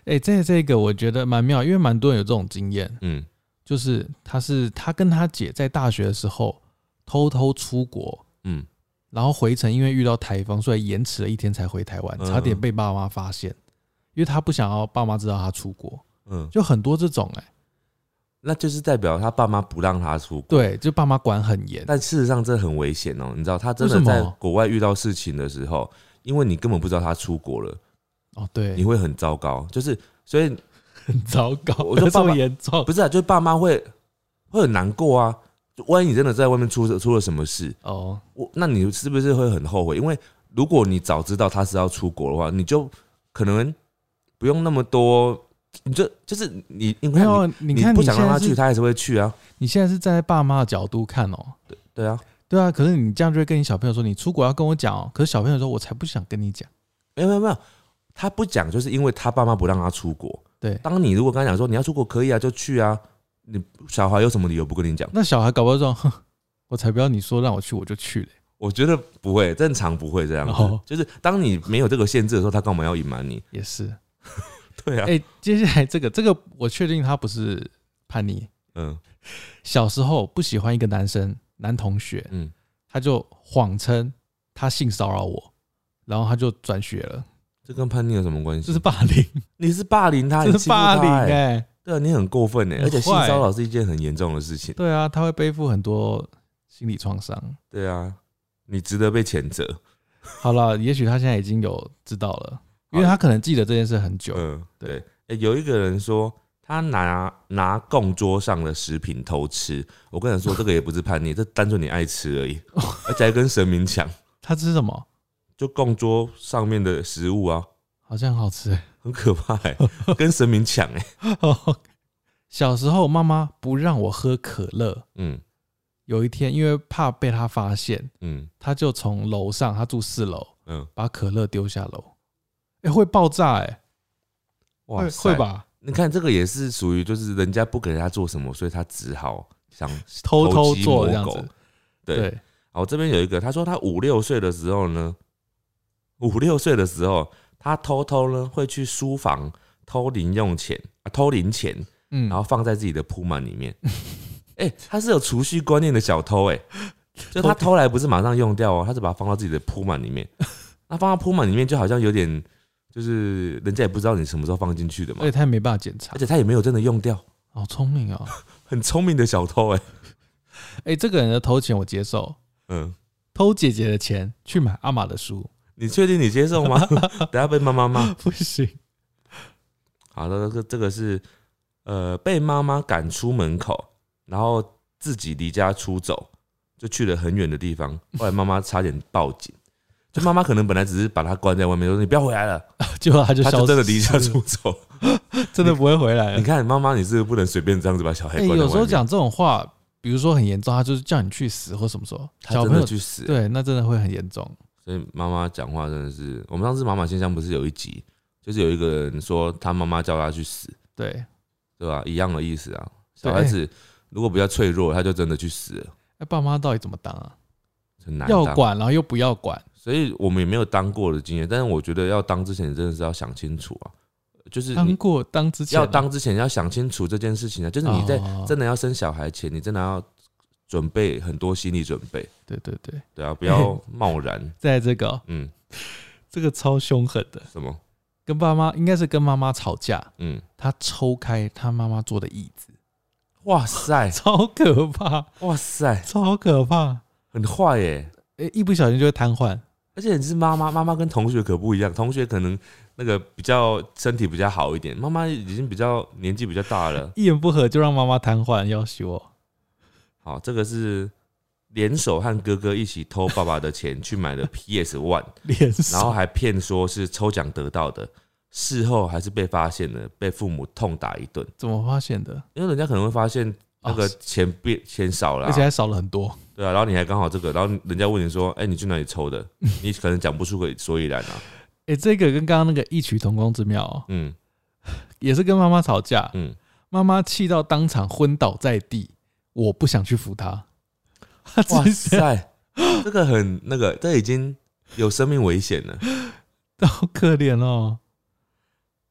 哎、这这个我觉得蛮妙，因为蛮多人有这种经验，嗯，就是他是他跟他姐在大学的时候偷偷出国，嗯，然后回程因为遇到台风，所以延迟了一天才回台湾，嗯差点被爸妈发现，因为他不想要爸妈知道他出国，嗯，就很多这种哎、那就是代表他爸妈不让他出国。对，就爸妈管很严，但事实上这很危险哦，你知道，他真的在国外遇到事情的时候，因为你根本不知道他出国了，哦，对你，会很糟糕。就是所以很糟糕，我就这么爸爸严重不是啊，就是爸妈会会很难过啊。万一你真的在外面出出了什么事，哦，我那你是不是会很后悔？因为如果你早知道他是要出国的话，你就可能不用那么多，你就就是你，因为没有，你看不你现在是想让他去，他还是会去啊。你现在是站在爸妈的角度看哦，对啊，对啊，可是你这样就会跟你小朋友说，你出国要跟我讲哦。可是小朋友说，我才不想跟你讲。没有没有没有，他不讲，就是因为他爸妈不让他出国。对，当你如果跟他讲说你要出国可以啊，就去啊，你小孩有什么理由不跟你讲？那小孩搞不好说，哼，我才不要你说让我去，我就去了。我觉得不会，正常不会这样子。哦就是当你没有这个限制的时候，他干嘛要隐瞒你？也是，[LAUGHS] 对啊，哎、接下来这个，这个我确定他不是叛逆。嗯小时候不喜欢一个男生，男同学，嗯，他就谎称他性骚扰我，然后他就转学了，这跟叛逆有什么关系？这是霸凌，你是霸凌他，这是霸凌欸哎、对啊，你很过分哎，很而且性坏骚扰是一件很严重的事情。对啊，他会背负很多心理创伤。对啊，你值得被谴责。好了，也许他现在已经有知道了，因为他可能记得这件事很久。嗯，对对。欸有一个人说他拿拿供桌上的食品偷吃，我跟你说，这个也不是叛逆，这单纯你爱吃而已，[LAUGHS] 而且还跟神明抢，他吃什么？就供桌上面的食物啊，好像很好吃、很可怕哎、[LAUGHS] 跟神明抢哎、[LAUGHS] 小时候妈妈不让我喝可乐，嗯。有一天因为怕被他发现，嗯。他就从楼上，他住四楼，嗯，把可乐丢下楼。哎、会爆炸哎、会哇塞。会？吧？你看这个也是属于就是人家不给他做什么，所以他只好想偷偷做这样子。对，对，好，这边有一个，他说他五六岁的时候呢，五六岁的时候，他偷偷呢会去书房偷零用钱啊，偷零钱，嗯，然后放在自己的铺满里面。哎、他是有储蓄观念的小偷哎、就他偷来不是马上用掉哦，他是把它放到自己的铺满里面。那放到铺满里面，就好像有点，就是人家也不知道你什么时候放进去的嘛而且，他也没办法检查而，且他也没有真的用掉，好聪明哦。很聪明的小偷哎、哎、这个人的偷钱我接受，嗯，偷姐姐的钱去买阿玛的书你确定你接受吗？[LAUGHS] 等下被妈妈骂。不行。好的，这个这个是呃被妈妈赶出门口，然后自己离家出走，就去了很远的地方。后来妈妈差点报警，就妈妈可能本来只是把他关在外面，说你不要回来了，结果他就他就真的离家出走。[LAUGHS] 真的不会回来了你。看妈妈，你是不是不能随便这样子把小孩哎、关在外面。有时候讲这种话，比如说很严重，他就是叫你去死或什么时候，小朋友的去死，对，那真的会很严重。所以妈妈讲话真的是，我们上次妈妈信箱不是有一集，就是有一个人说他妈妈叫他去死，对，对吧？一样的意思啊。小孩子如果比较脆弱，他就真的去死了，那、爸妈到底怎么当啊？很难当。要管，然后又不要管。所以我们也没有当过的经验，但是我觉得要当之前真的是要想清楚啊，就是你当过当之前啊要当之前要想清楚这件事情啊，就是你在哦真的要生小孩前，你真的要准备很多心理准备，对对对，对啊，不要贸然，[LAUGHS] 在这个哦、嗯，这个超凶狠的，什么，跟爸妈应该是跟妈妈吵架，嗯，他抽开他妈妈坐的椅子，哇塞，[LAUGHS] 超可怕，哇塞，超可怕。很坏耶！哎、一不小心就会瘫痪。而且你是妈妈，妈妈跟同学可不一样，同学可能那个比较身体比较好一点，妈妈已经比较年纪比较大了。[LAUGHS] 一言不合就让妈妈瘫痪，要死我！好，这个是联手和哥哥一起偷爸爸的钱去买的 [LAUGHS] PS One，然后还骗说是抽奖得到的，事后还是被发现了，被父母痛打一顿，怎么发现的？因为人家可能会发现那个哦钱变钱少了啊、而且还少了很多。对啊，然后你还刚好这个，然后人家问你说，哎、你去哪里抽的？你可能讲不出个所以然啊。[LAUGHS] 哎、这个跟刚刚那个异曲同工之妙、哦，嗯也是跟妈妈吵架，嗯，妈妈气到当场昏倒在地，我不想去扶他。哇塞，这个很那个，这已经有生命危险了。[LAUGHS] 好可怜哦。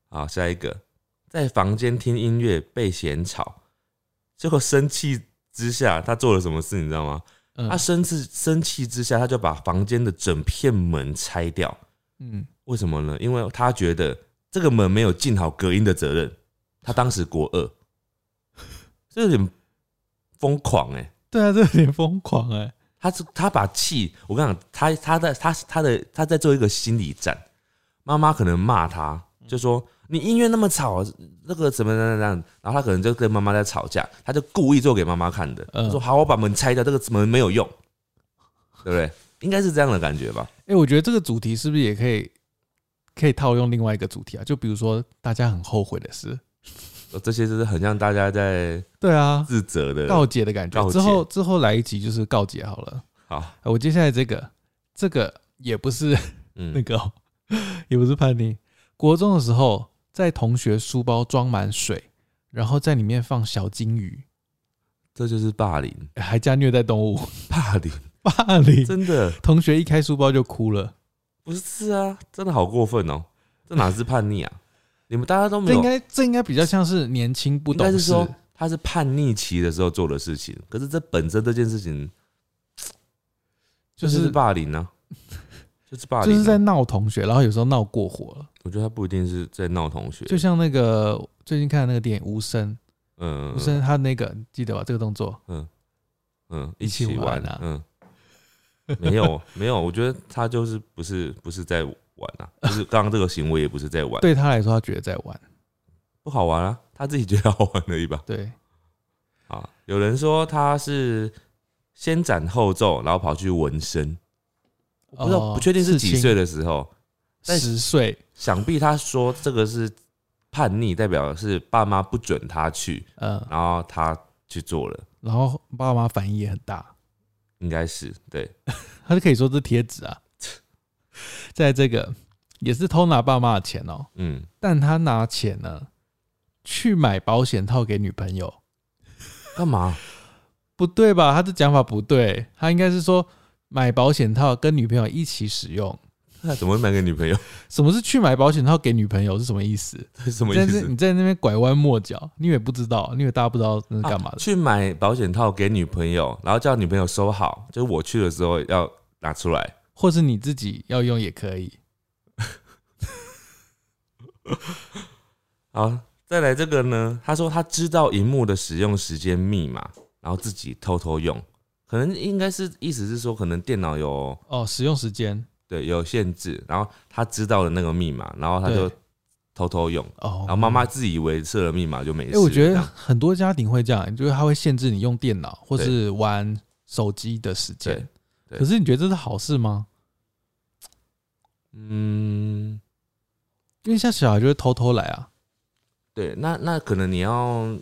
好，下一个，在房间听音乐被嫌吵，结果生气之下，他做了什么事？你知道吗？嗯他生气生气之下，他就把房间的整片门拆掉。嗯，为什么呢？因为他觉得这个门没有尽好隔音的责任。他当时国二，这有点疯狂哎、对啊，这有点疯狂哎、他是他把气，我跟你讲，他他在他他的他在做一个心理战。妈妈可能骂他，就说你音乐那么吵，那个怎么怎么怎么样，然后他可能就跟妈妈在吵架，他就故意做给妈妈看的，嗯他说好，我把门拆掉，这个门没有用，对不对？应该是这样的感觉吧？哎、我觉得这个主题是不是也可以可以套用另外一个主题啊？就比如说大家很后悔的事，这些就是很像大家在对啊，自责的告解的感觉。之后之后来一集就是告解好了。好，啊我接下来这个这个也不是那嗯，[LAUGHS] 个哦、[LAUGHS] 也不是叛逆。国中的时候，在同学书包装满水，然后在里面放小金鱼，这就是霸凌，还加虐待动物，[LAUGHS] 霸凌，霸凌。真的同学一开书包就哭了，不是啊，真的好过分哦，这哪是叛逆啊？你们大家都没有这应，该这应该比较像是年轻不应该懂事。是说他是叛逆期的时候做的事情，可是这本身这件事情就就是是霸凌呢、就是霸凌、[LAUGHS] 啊，就是在闹同学，然后有时候闹过火了，我觉得他不一定是在闹同学，就像那个最近看的那个电影《无声》，嗯。无声他那个你记得吧？这个动作。嗯。嗯一一起玩起玩啊。嗯，没有没有，我觉得他就是不是不是在玩啊，就是刚刚这个行为也不是在玩，对他来说，他觉得在玩。不好玩啊，他自己觉得好玩而已吧。对，啊，有人说他是先斩后奏，然后跑去纹身，我不知道哦不确定是几岁的时候，但十岁，想必他说这个是叛逆，代表是爸妈不准他去，嗯，然后他去做了，然后爸妈反应也很大，应该是对，[LAUGHS] 他是可以说这贴纸啊。[LAUGHS] 在这个也是偷拿爸妈的钱哦，嗯，但他拿钱呢去买保险套给女朋友，干嘛？不对吧？他的讲法不对，他应该是说买保险套跟女朋友一起使用。那怎么会买给女朋友？什么是去买保险套给女朋友是什么意思？是什么意思？你在那边拐弯抹角，你以为不知道？你以为大家不知道那是干嘛的？啊去买保险套给女朋友，然后叫女朋友收好，就是我去的时候要拿出来。或是你自己要用也可以。[LAUGHS] 好，再来这个呢？他说他知道荧幕的使用时间密码，然后自己偷偷用，可能应该是意思是说，可能电脑有哦，使用时间对有限制，然后他知道了那个密码，然后他就偷偷用，哦然后妈妈自以为设了密码就没事。哎、我觉得很多家庭会这样，就是他会限制你用电脑或是玩手机的时间可是你觉得这是好事吗？嗯，因为像小孩就会偷偷来啊，对，那那可能你要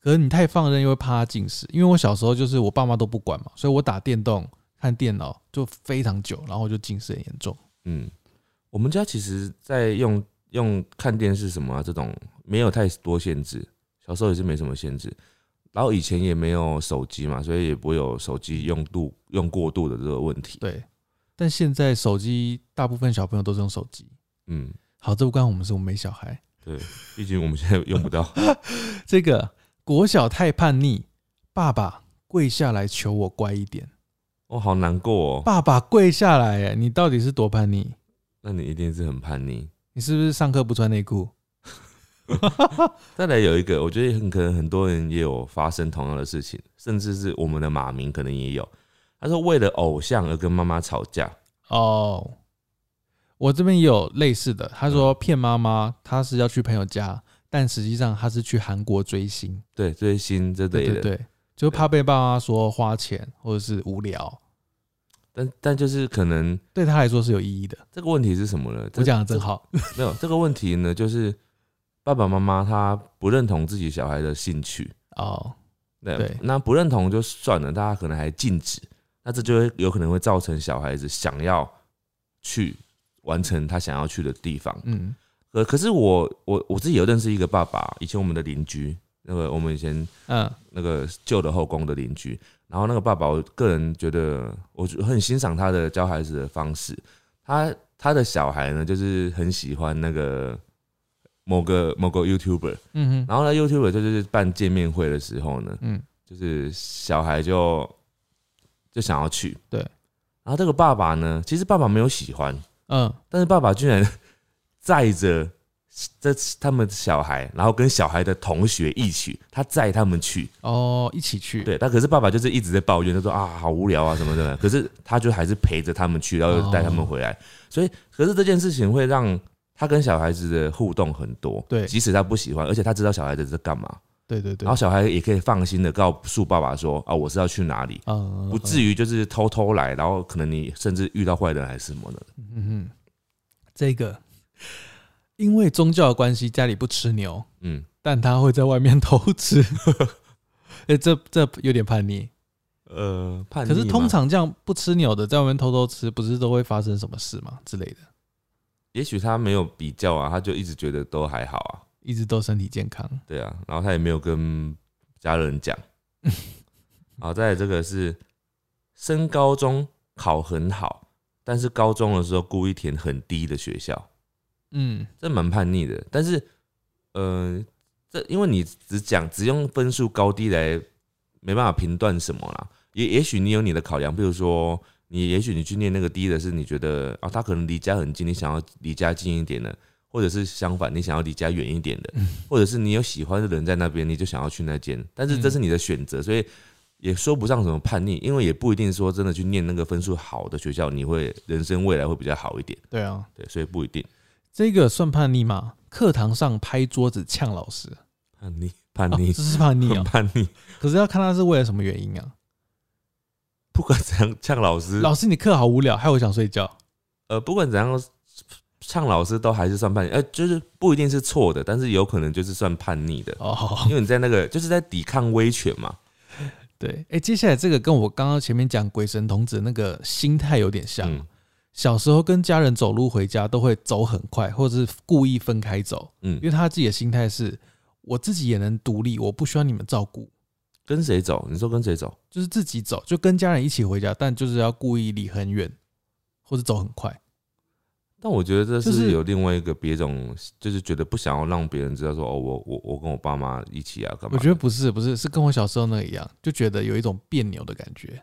可是你太放任又会怕他近视。因为我小时候就是我爸妈都不管嘛，所以我打电动、看电脑就非常久，然后就近视很严重。嗯，我们家其实，在用用看电视什么啊这种没有太多限制，小时候也是没什么限制。然后以前也没有手机嘛，所以也不会有手机用度用过度的这个问题。对，但现在手机大部分小朋友都是用手机。嗯，好，这不关我们事，我们没小孩。对，毕竟我们现在用不到。[LAUGHS] 这个国小太叛逆，爸爸跪下来求我乖一点。我、好难过哦。爸爸跪下来，哎，你到底是多叛逆？那你一定是很叛逆。你是不是上课不穿内裤？[LAUGHS] 再来有一个，我觉得很可能很多人也有发生同样的事情，甚至是我们的马明可能也有。他说为了偶像而跟妈妈吵架。哦，我这边也有类似的。他说骗妈妈，他是要去朋友家，但实际上他是去韩国追星。对，追星这类的。对对对，就怕被爸妈说花钱或者是无聊，但但就是可能对他来说是有意义的。这个问题是什么呢？我讲的真好。没有这个问题呢，就是爸爸妈妈他不认同自己小孩的兴趣，哦，对，對那不认同就算了，大家可能还禁止，那这就会有可能会造成小孩子想要去完成他想要去的地方。嗯。可，可是我我我自己有认识一个爸爸，以前我们的邻居，那个我们以前嗯。那个旧的后宫的邻居，然后那个爸爸，我个人觉得我很欣赏他的教孩子的方式。他他的小孩呢，就是很喜欢那个某个某个 YouTuber，嗯哼。然后呢，YouTuber 就是办见面会的时候呢，嗯。就是小孩就就想要去，对。然后这个爸爸呢，其实爸爸没有喜欢，嗯。但是爸爸居然 [LAUGHS] 载着这他们小孩，然后跟小孩的同学一起，他载他们去，哦，一起去。对，但可是爸爸就是一直在抱怨，他说啊好无聊啊什么的，可是他就还是陪着他们去，然后又带他们回来，所以可是这件事情会让他跟小孩子的互动很多，对。即使他不喜欢，而且他知道小孩子在干嘛，对对对。然后，小孩也可以放心的告诉爸爸说啊我是要去哪里，嗯，不至于就是偷偷来，然后可能你甚至遇到坏人还是什么的，嗯哼，这个因为宗教的关系，家里不吃牛，嗯，但他会在外面偷吃。[LAUGHS] 哎、这这有点叛逆。呃，叛逆可是通常这样不吃牛的，在外面偷偷吃，不是都会发生什么事吗？之类的，也许他没有比较啊，他就一直觉得都还好啊，一直都身体健康。对啊，然后他也没有跟家人讲。[LAUGHS] 好，再来这个是升高中考很好，但是高中的时候故意填很低的学校，嗯，这蛮叛逆的。但是，呃，这因为你只讲只用分数高低来没办法评断什么啦。也也许你有你的考量，比如说你也许你去念那个低的是你觉得啊，他可能离家很近，你想要离家近一点的，或者是相反，你想要离家远一点的，或者是你有喜欢的人在那边，你就想要去那间。但是这是你的选择，所以也说不上什么叛逆，因为也不一定说真的去念那个分数好的学校，你会人生未来会比较好一点。对啊，对，所以不一定这个算叛逆吗？课堂上拍桌子呛老师，叛逆，叛哦逆，这是叛逆啊哦。[LAUGHS] 叛逆。可是要看他是为了什么原因啊？不管怎样，呛老师，老师，你课好无聊，害我想睡觉。呃，不管怎样，呛老师都还是算叛逆，呃，就是不一定是错的，但是有可能就是算叛逆的，哦，因为你在那个就是在抵抗威权嘛。对，哎、接下来这个跟我刚刚前面讲鬼神童子那个心态有点像。嗯。小时候跟家人走路回家都会走很快，或者是故意分开走，嗯。因，为他自己的心态是，我自己也能独立，我不需要你们照顾，跟谁走？你说跟谁走？就是自己走，就跟家人一起回家，但就是要故意离很远，或者走很快。但我觉得这是是有另外一个别种，就是觉得不想要让别人知道说哦，我我我跟我爸妈一起啊，干嘛？我觉得不是，不是，是跟我小时候那个一样，就觉得有一种别扭的感觉。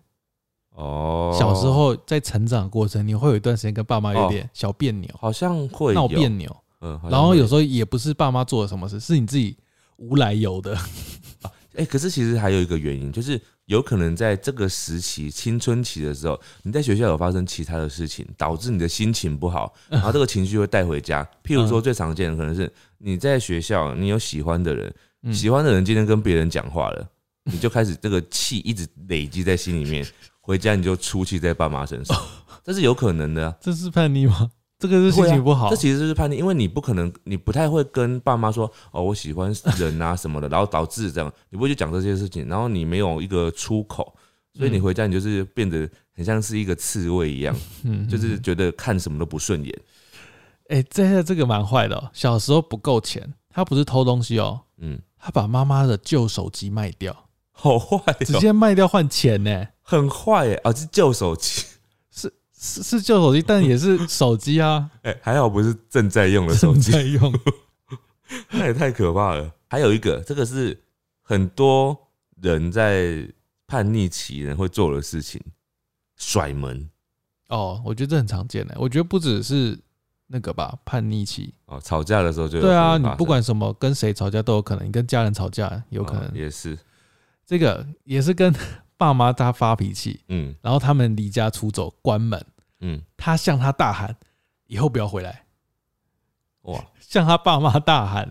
哦，小时候在成长过程，你会有一段时间跟爸妈有点小别扭、好像会闹别，扭，嗯，然后有时候也不是爸妈做了什么事，是你自己无来由的。[LAUGHS] 哎、可是其实还有一个原因，就是有可能在这个时期青春期的时候，你在学校有发生其他的事情，导致你的心情不好，然后这个情绪会带回家。譬如说，最常见的可能是你在学校，你有喜欢的人，嗯喜欢的人今天跟别人讲话了，你就开始这个气一直累积在心里面，回家你就出气在爸妈身上，这是有可能的啊、这是叛逆吗？这个是心情不好。这其实就是叛逆，因为你不可能，你不太会跟爸妈说哦，我喜欢人啊什么的，然后导致这样，你不会去讲这些事情，然后你没有一个出口，所以你回家你就是变得很像是一个刺猬一样，[LAUGHS] 嗯就是觉得看什么都不顺眼。哎、这这个蛮坏的、哦。小时候不够钱，他不是偷东西哦，嗯，他把妈妈的旧手机卖掉，好坏、直哦，接卖掉换钱呢。很坏耶！啊，是旧手机，是是旧手机，但也是 [LAUGHS] 手机啊，哎、还好不是正在用的手机，正在用。[LAUGHS] 那也太可怕了。还有一个，这个是很多人在叛逆期人会做的事情，甩门。哦，我觉得这很常见的。我觉得不只是那个吧，叛逆期。哦，吵架的时候就对啊，你不管什么跟谁吵架都有可能，你跟家人吵架有可能哦。也是，这个也是跟 [LAUGHS] 爸妈他发脾气，嗯然后他们离家出走，关门，嗯，他向他大喊：“以后不要回来。哇，”向他爸妈大喊、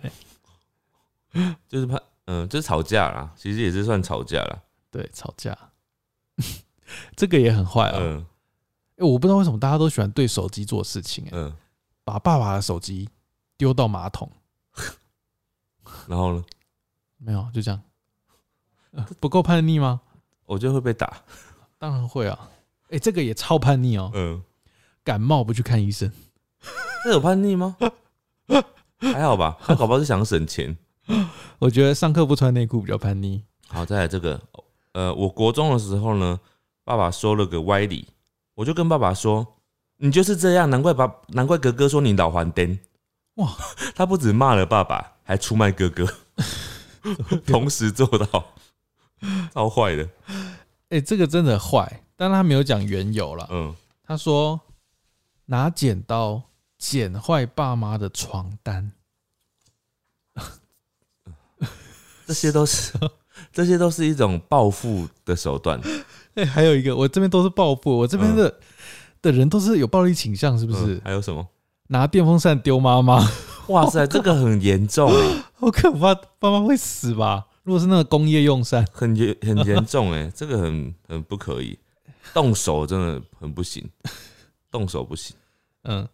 欸，就是怕，嗯，就是吵架啦，其实也是算吵架啦，对，吵架，[LAUGHS] 这个也很坏啊、嗯。欸我不知道为什么大家都喜欢对手机做事情、欸，嗯，把爸爸的手机丢到马桶，[LAUGHS] 然后呢，没有，就这样，呃不够叛逆吗？我觉得会被打，当然会啊，哎、这个也超叛逆哦，嗯，感冒不去看医生，[LAUGHS] 这有叛逆吗？[LAUGHS] 还好吧，他搞不好是想省钱。[LAUGHS] 我觉得上课不穿内裤比较叛逆。好，再来这个，呃，我国中的时候呢，爸爸说了个歪理，我就跟爸爸说：“你就是这样，难怪爸，难怪哥哥说你老还灯。”哇，他不止骂了爸爸，还出卖哥哥，同时做到，超坏的。哎、这个真的坏，但他没有讲缘由了。嗯，他说拿剪刀剪坏爸妈的床单，[LAUGHS] 这些都是，这些都是一种报复的手段，[LAUGHS] 哎、还有一个，我这边都是报复，我这边的、的人都是有暴力倾向，是不是？嗯还有什么？拿电风扇丢妈妈，哇塞，这个很严重。哎，好可怕，爸妈会死吧？如果是那个工业用扇，很严很严重哎，这个很很不可以，动手真的很不行，[LAUGHS] 动手不行。嗯，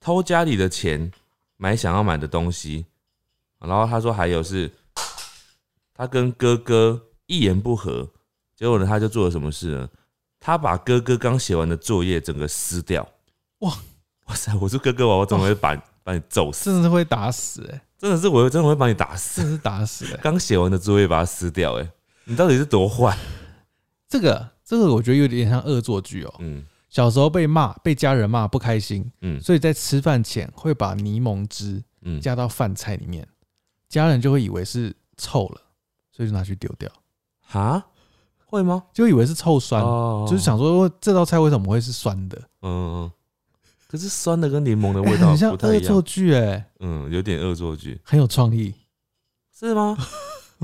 偷家里的钱买想要买的东西，然后他说还有是，他跟哥哥一言不合，结果呢他就做了什么事呢？他把哥哥刚写完的作业整个撕掉。哇哇塞！我说哥哥，我我怎么会把把你揍死？真的是会打死、哎，真的是我真的会把你打死真。的是打死、哎，刚写完的作业把它撕掉，哎，你到底是多坏？这个这个我觉得有点像恶作剧哦。嗯。小时候被骂，被家人骂不开心，嗯。所以在吃饭前会把柠檬汁嗯，加到饭菜里面，家人就会以为是臭了，所以就拿去丢掉，哈，会吗？就以为是臭酸，哦。就是想说这道菜为什么会是酸的？嗯，嗯可是酸的跟柠檬的味道欸很像不太一恶作样，剧哎、嗯，有点恶作剧，很有创意，是吗？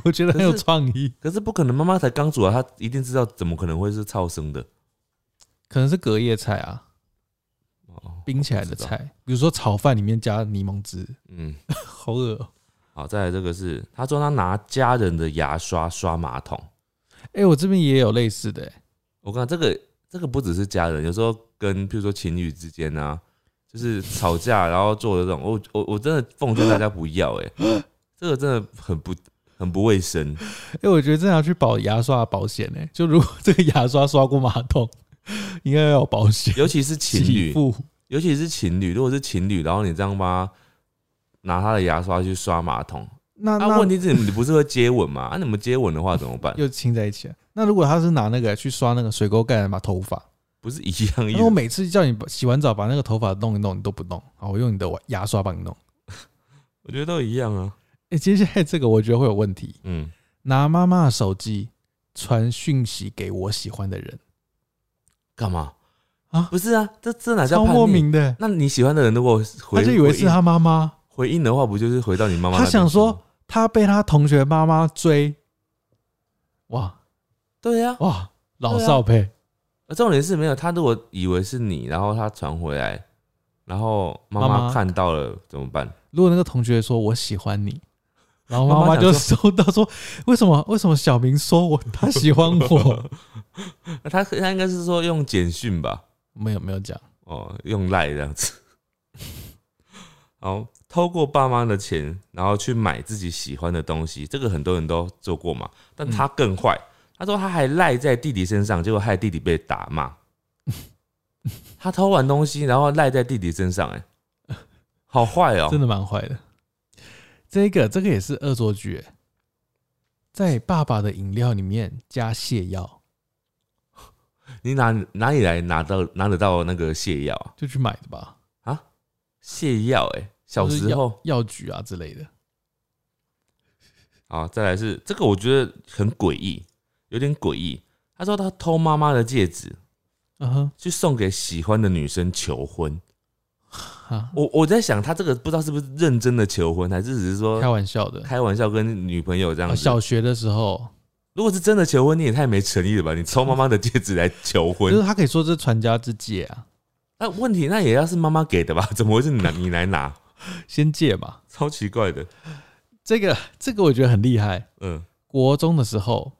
我觉得很有创意，可是不可能，妈妈才刚煮啊，她一定知道怎么可能会是超生的可能是隔夜菜啊，哦，冰起来的菜，比如说炒饭里面加柠檬汁，嗯，好恶、喔。好，再来这个是，他说他拿家人的牙刷刷马桶，哎、我这边也有类似的、欸，我看这个这个不只是家人，有时候跟譬如说情侣之间啊，就是吵架然后做的这种，我我我真的奉劝大家不要、欸，哎，[GASPS] 这个真的很不很不卫生，哎、[LAUGHS] 我觉得真的要去保牙刷的保险呢、就如果这个牙刷刷过马桶，应该要有保险，尤其是情给侣，付。尤其是情侣，如果是情侣，然后你这样帮他拿他的牙刷去刷马桶，啊，那那问题是你不是会接吻吗？啊，你们接吻的话怎么办？又亲在一起了。那如果他是拿那个去刷那个水沟盖来把头发，不不是一样因为我。每次叫你洗完澡把那个头发弄一弄，你都不弄，好，我用你的牙刷帮你弄。[LAUGHS] 我觉得都一样啊。哎、接下来这个我觉得会有问题，嗯，拿妈妈的手机传讯息给我喜欢的人，干嘛啊不是啊，这这哪叫超叛逆？莫名的，那你喜欢的人如果回他就以为是他妈妈，回应回应的话，不就是回到你妈妈？他想说，他被他同学妈妈追，哇对呀、哇，老少配，呃重点是没有他，如果以为是你，然后他传回来，然后妈妈妈妈看到了怎么办？如果那个同学说我喜欢你，然后妈妈妈就收到说，为什么为什么小明说我他喜欢我？[LAUGHS] 他他应该是说用简讯吧？没有没有讲，哦，用赖这样子。好，偷过爸妈的钱，然后去买自己喜欢的东西，这个很多人都做过嘛。但他更坏，他说他还赖在弟弟身上，结果害弟弟被打骂。[LAUGHS] 他偷完东西，然后赖在弟弟身上、哎，好坏哦、真的蛮坏的。这个这个也是恶作剧、欸，在爸爸的饮料里面加泻药，[LAUGHS] 你哪哪里来拿到拿得到那个泻药啊？就去买的吧。啊泻药哎，小就是药时候药局啊之类的。好，再来是这个，我觉得很诡异，有点诡异。他说他偷妈妈的戒指嗯哼，去送给喜欢的女生求婚。哈，我我在想，他这个不知道是不是认真的求婚，还是只是说开玩笑的。开玩笑跟女朋友这样小学的时候，如果是真的求婚，你也太没诚意了吧？你抽妈妈的戒指来求婚就是，他可以说这是传家之戒啊，那问题那也要是妈妈给的吧？[LAUGHS] 怎么会是你拿你来拿？先借嘛。超奇怪的。这个这个我觉得很厉害。嗯国中的时候，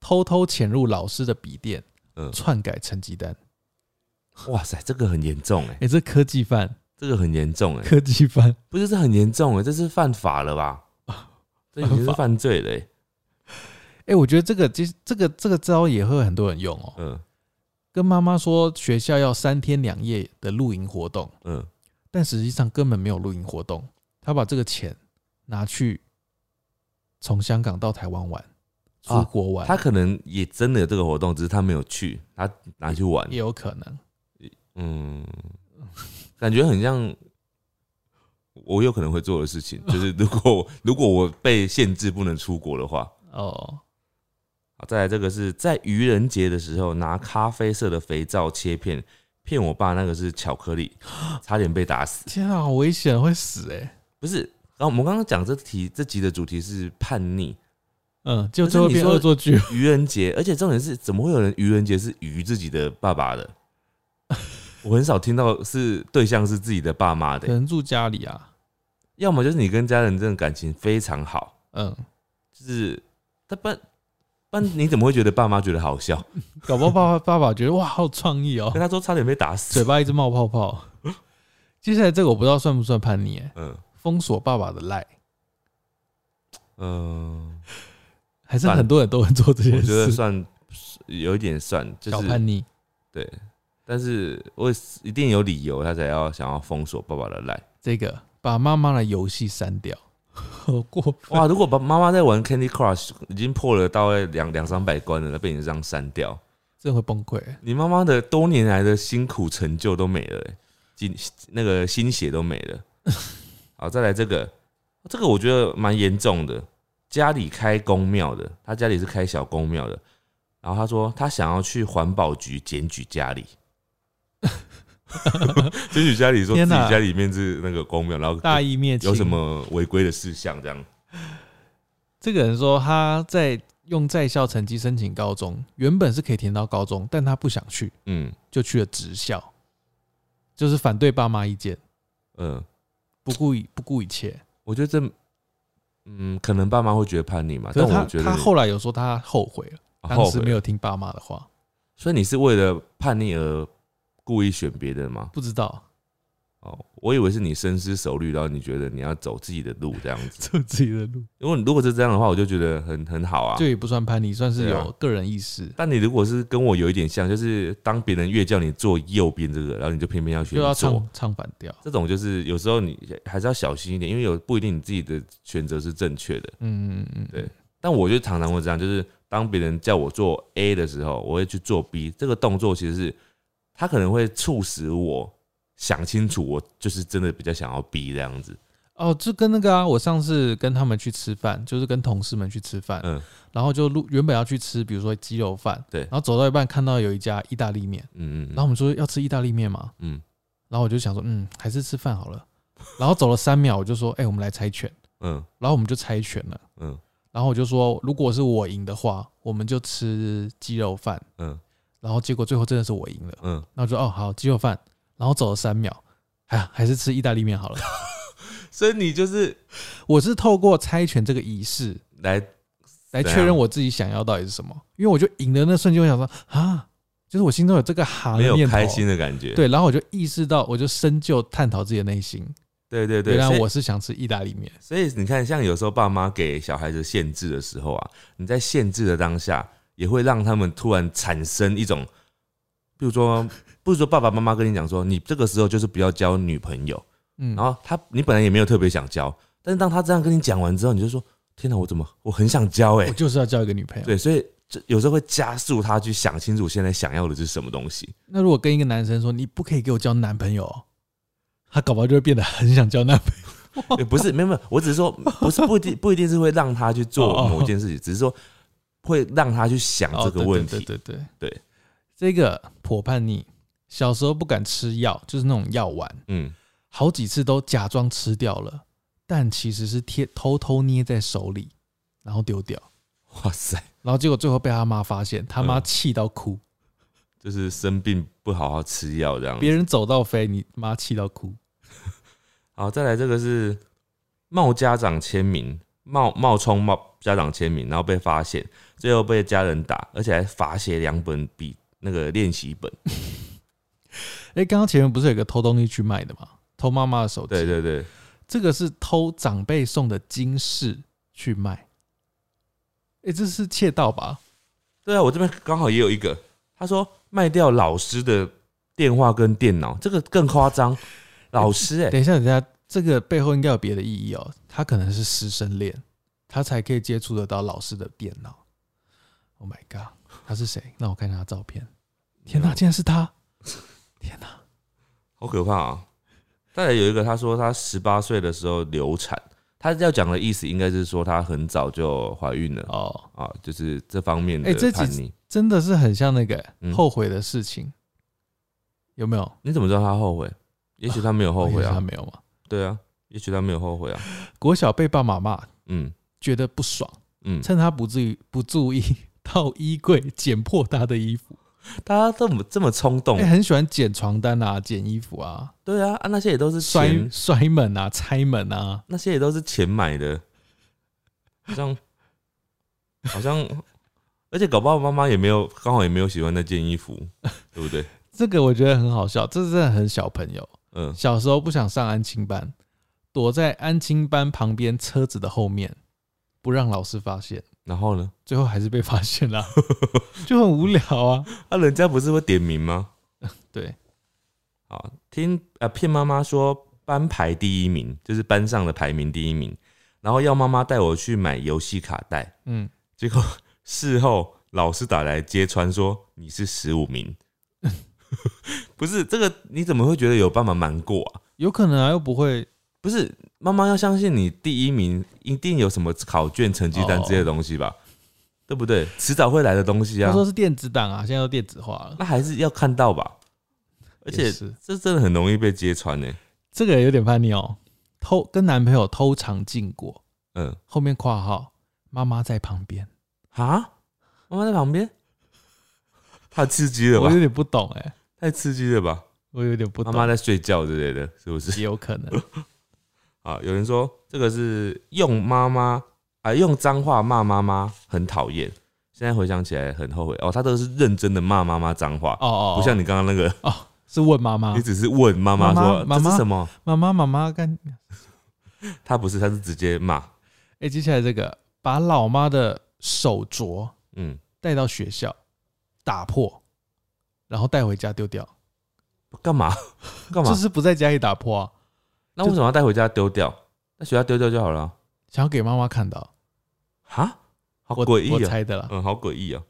偷偷潜入老师的笔电，嗯，篡改成绩单。[LAUGHS] 哇塞，这个很严重哎、哎、这科技犯，这个很严重哎、科技犯。不是这很严重哎、这是犯法了吧？[LAUGHS] 这已经是犯罪了哎、哎、我觉得这个其实这个这个招也会很多人用哦。嗯跟妈妈说学校要三天两夜的露营活动，嗯，但实际上根本没有露营活动。他把这个钱拿去从香港到台湾玩，出啊国玩，他可能也真的有这个活动，只是他没有去，他拿去玩也。有可能。嗯，感觉很像我有可能会做的事情，[LAUGHS] 就是如果如果我被限制不能出国的话。哦，好，再来这个是在愚人节的时候拿咖啡色的肥皂切片骗我爸那个是巧克力，[GASPS] 差点被打死。天啊，好危险，会死哎、不是，然后我们刚刚讲这题这集的主题是叛逆嗯，就最后变恶作剧。愚人节，而且重点是怎么会有人愚人节是愚自己的爸爸的？我很少听到是对象是自己的爸妈的，可能住家里啊，要么就是你跟家人真的感情非常好，嗯，就是他不然不然你怎么会觉得爸妈觉得好笑？[LAUGHS] 搞不好爸爸爸爸觉得哇，好有创意哦。跟，他说差点被打死。嘴，巴一直冒泡泡。[LAUGHS] 接下来这个我不知道算不算叛逆、欸，嗯。封锁爸爸的赖，嗯，还是算很多人都会做这我件事，觉得算有一点算，就是小叛逆。对，但是我一定有理由，他才要想要封锁爸爸的赖。这个把妈妈的游戏删掉，[LAUGHS] 好过分。哇，如果把妈妈在玩 Candy Crush 已经破了大概两两三百关了，那被你这样删掉，这会崩溃。你妈妈的多年来的辛苦成就都没了、欸，心那个心血都没了。[LAUGHS] 好，再来这个，这个我觉得蛮严重的。家里开公庙的，他家里是开小公庙的，然后他说他想要去环保局检举家里，[LAUGHS] 检举家里说自己家里面是那个公庙，然后大义灭亲。有什？么违规的事项这样。这个人说他在用在校成绩申请高中，原本是可以填到高中，但他不想去，嗯就去了职校，就是反对爸妈意见，嗯，不顾一不顾一切。我觉得这，嗯，可能爸妈会觉得叛逆嘛，但我觉得他后来有说他后悔了，当时没有听爸妈的话，所以你是为了叛逆而故意选别的吗？不知道哦，我以为是你深思熟虑，然后你觉得你要走自己的路这样子。[LAUGHS] 走自己的路，如果如果是这样的话，我就觉得很很好啊这。也不算叛逆，算是有个人意识，但你如果是跟我有一点像，就是当别人越叫你做右边这个，然后你就偏偏要选就要做唱，唱反调。这种就是有时候你还是要小心一点，因为有不一定你自己的选择是正确的。嗯嗯嗯，对但我就常常会这样，就是当别人叫我做 A 的时候，我会去做 B。这个动作其实是他可能会促使我想清楚，我就是真的比较想要逼这样子。哦，就跟那个啊，我上次跟他们去吃饭，就是跟同事们去吃饭，嗯。然后就路原本要去吃，比如说鸡肉饭，对。然后走到一半看到有一家意大利面，嗯嗯，然后我们说要吃意大利面嘛，嗯。然后我就想说，嗯，还是吃饭好了。[LAUGHS] 然后走了三秒，我就说，哎、我们来猜拳，嗯。然后我们就猜拳了。嗯。然后我就说，如果是我赢的话，我们就吃鸡肉饭。嗯然后结果最后真的是我赢了，嗯，那我就哦好鸡肉饭。然后走了三秒，哎呀，还是吃意大利面好了。[LAUGHS] 所以你就是我是透过猜拳这个仪式来来确认我自己想要到底是什么，因为我就赢的那瞬间，我想说啊，就是我心中有这个哈的念头没有开心的感觉。对，然后我就意识到，我就深究探讨自己的内心，对对对，原来我是想吃意大利面。所以你看，像有时候爸妈给小孩子限制的时候啊，你在限制的当下，也会让他们突然产生一种，比如说，不是说爸爸妈妈跟你讲说，你这个时候就是不要交女朋友，嗯，然后他你本来也没有特别想交，但是当他这样跟你讲完之后，你就说，天哪，我怎么我很想交哎、我就是要交一个女朋友。对，所以这有时候会加速他去想清楚现在想要的是什么东西。那如果跟一个男生说你不可以给我交男朋友哦，他搞不好就会变得很想交男朋友。[LAUGHS] 也不是，没有没有，我只是说，不是不一定不一定是会让他去做某件事情，只是说会让他去想这个问题。哦对对对对。对。这个颇叛逆，小时候不敢吃药，就是那种药丸，嗯，好几次都假装吃掉了，但其实是贴偷偷捏在手里，然后丢掉，哇塞，然后结果最后被他妈发现，他妈嗯。气到哭，就是生病不好好吃药这样子。别人走到飞，你妈气到哭。[LAUGHS] 好，再来这个是冒家长签名，冒冒充冒家长签名，然后被发现，最后被家人打，而且还罚写两本笔那个练习本。[LAUGHS] 哎，刚刚前面不是有个偷东西去卖的吗？偷妈妈的手机，对对对，这个是偷长辈送的金饰去卖。哎，这是窃盗吧？对啊，我这边刚好也有一个，他说卖掉老师的电话跟电脑，这个更夸张。[LAUGHS] 老师哎、等一下，等一下，这个背后应该有别的意义哦。他可能是师生恋，他才可以接触得到老师的电脑。Oh my god，他是谁？让我看一下他照片。天哪，竟然是他！天哪，好可怕啊！再来有一个，他说他十八岁的时候流产，他要讲的意思应该是说他很早就怀孕了哦，啊，就是这方面哎这几的叛逆。真的是很像那个嗯后悔的事情，有没有？你怎么知道他后悔？也许他没有后悔啊，没有嘛。对啊，也许他没有后悔啊。国小被爸妈骂，嗯觉得不爽，嗯，趁他不注意不注意，到衣柜剪破他的衣服。大家这么这么冲动哎、，很喜欢捡床单啊，捡衣服啊，对啊，啊那些也都是摔，摔门啊，拆门啊。那些也都是钱买的，好像好像，而且搞不好妈妈也没有，刚好也没有喜欢那件衣服，对不对？[LAUGHS] 这个我觉得很好笑，这真的很小朋友。嗯，小时候不想上安亲班，躲在安亲班旁边车子的后面，不让老师发现，然后呢？最后还是被发现了，[LAUGHS] 就很无聊啊。啊，人家不是会点名吗？[LAUGHS] 对，啊，听啊骗妈妈说班排第一名，就是班上的排名第一名，然后要妈妈带我去买游戏卡带，嗯，结果 [LAUGHS] 事后老师打来揭穿说你是十五名，不是这个你怎么会觉得有办法瞒过啊？有可能啊，又不会不是妈妈要相信你第一名一定有什么考卷、成绩单之类的东西吧？对不对？迟早会来的东西啊，他说是电子档啊，现在都电子化了。那还是要看到吧？而且是这真的很容易被揭穿呢、这个有点叛逆哦，偷跟男朋友偷尝禁果，嗯，后面括号妈妈在旁边，啊，妈妈在旁边，太刺激了吧我有？点不懂哎、太刺激了吧？我有点不懂，妈妈在睡觉之类的，是不是？也有可能。啊，有人说这个是用妈妈啊，用脏话骂妈妈很讨厌。现在回想起来很后悔哦，他都是认真的骂妈妈脏话，哦哦，不像你刚刚那个，哦，是问妈妈 [LAUGHS] 你，只是问妈妈说妈妈这是什么，妈妈妈妈干。[LAUGHS] 他不是，他是直接骂，哎、接下来这个把老妈的手镯嗯，带到学校，打破，然后带回家丢掉，干嘛干嘛就？是不在家里打破啊，那为什么要带回家丢掉？那学校丢掉就好了啊想要给妈妈看到。哈，好我诡异哦，我猜的啦。嗯，好诡异哦。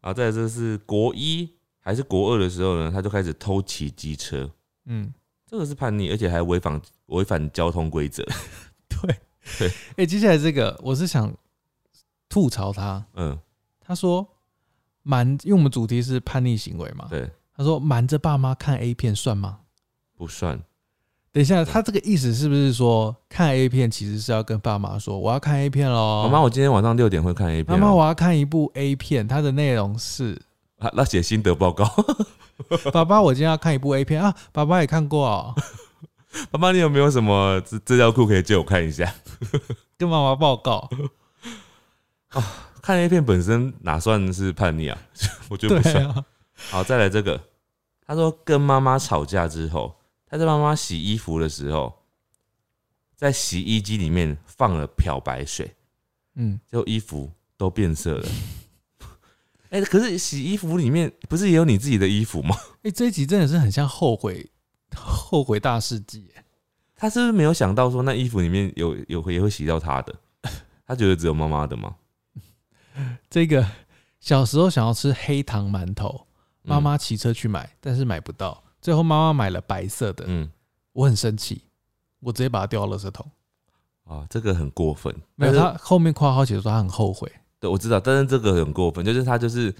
啊，再来这是国一还是国二的时候呢，他就开始偷骑机车，嗯，这个是叛逆，而且还违反违反交通规则。对 [LAUGHS] 对。哎、接下来这个我是想吐槽他，嗯，他说瞒，因为我们主题是叛逆行为嘛，对，他说瞒着爸妈看 A 片算吗？不算。等一下，他这个意思是不是说看 A 片其实是要跟爸妈说我要看 A 片喽？妈妈，我今天晚上六点会看 A 片、哦。妈妈，我要看一部 A 片，它的内容是啊那写心得报告。[LAUGHS] 爸爸，我今天要看一部 A 片啊，爸爸也看过哦，[LAUGHS] 爸爸，你有没有什么资资料库可以借我看一下？跟妈妈报告。看 A 片本身哪算是叛逆啊？[LAUGHS] 我觉得不算。啊，好，再来这个，他说跟妈妈吵架之后，他在妈妈洗衣服的时候，在洗衣机里面放了漂白水，嗯，结果衣服都变色了。[LAUGHS] 哎、可是洗衣服里面不是也有你自己的衣服吗？[LAUGHS] 哎、这一集真的是很像后悔后悔大世纪，他是不是没有想到说那衣服里面有有也会洗到他的？他觉得只有妈妈的吗？[LAUGHS] 这个小时候想要吃黑糖馒头，嗯妈妈骑车去买，但是买不到，最后妈妈买了白色的，嗯我很生气，我直接把它丢到垃圾桶。啊，这个很过分。没有，他后面括号写说他很后悔，对，我知道，但是这个很过分，就是他就是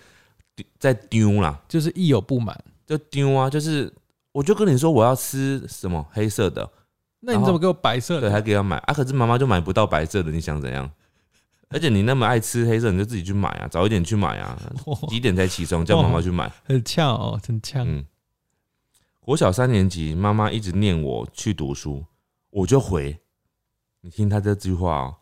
在丢啦，就是一有不满，就丢啊，就是我就跟你说我要吃什么黑色的，那你怎么给我白色对，的？还给他买啊，可是妈妈就买不到白色的，你想怎样？[LAUGHS] 而且你那么爱吃黑色，你就自己去买啊，早一点去买啊，[LAUGHS] 几点才起床叫妈妈去买？很呛哦，很呛。嗯，国小三年级，妈妈一直念我去读书，我就回，你听他这句话哦，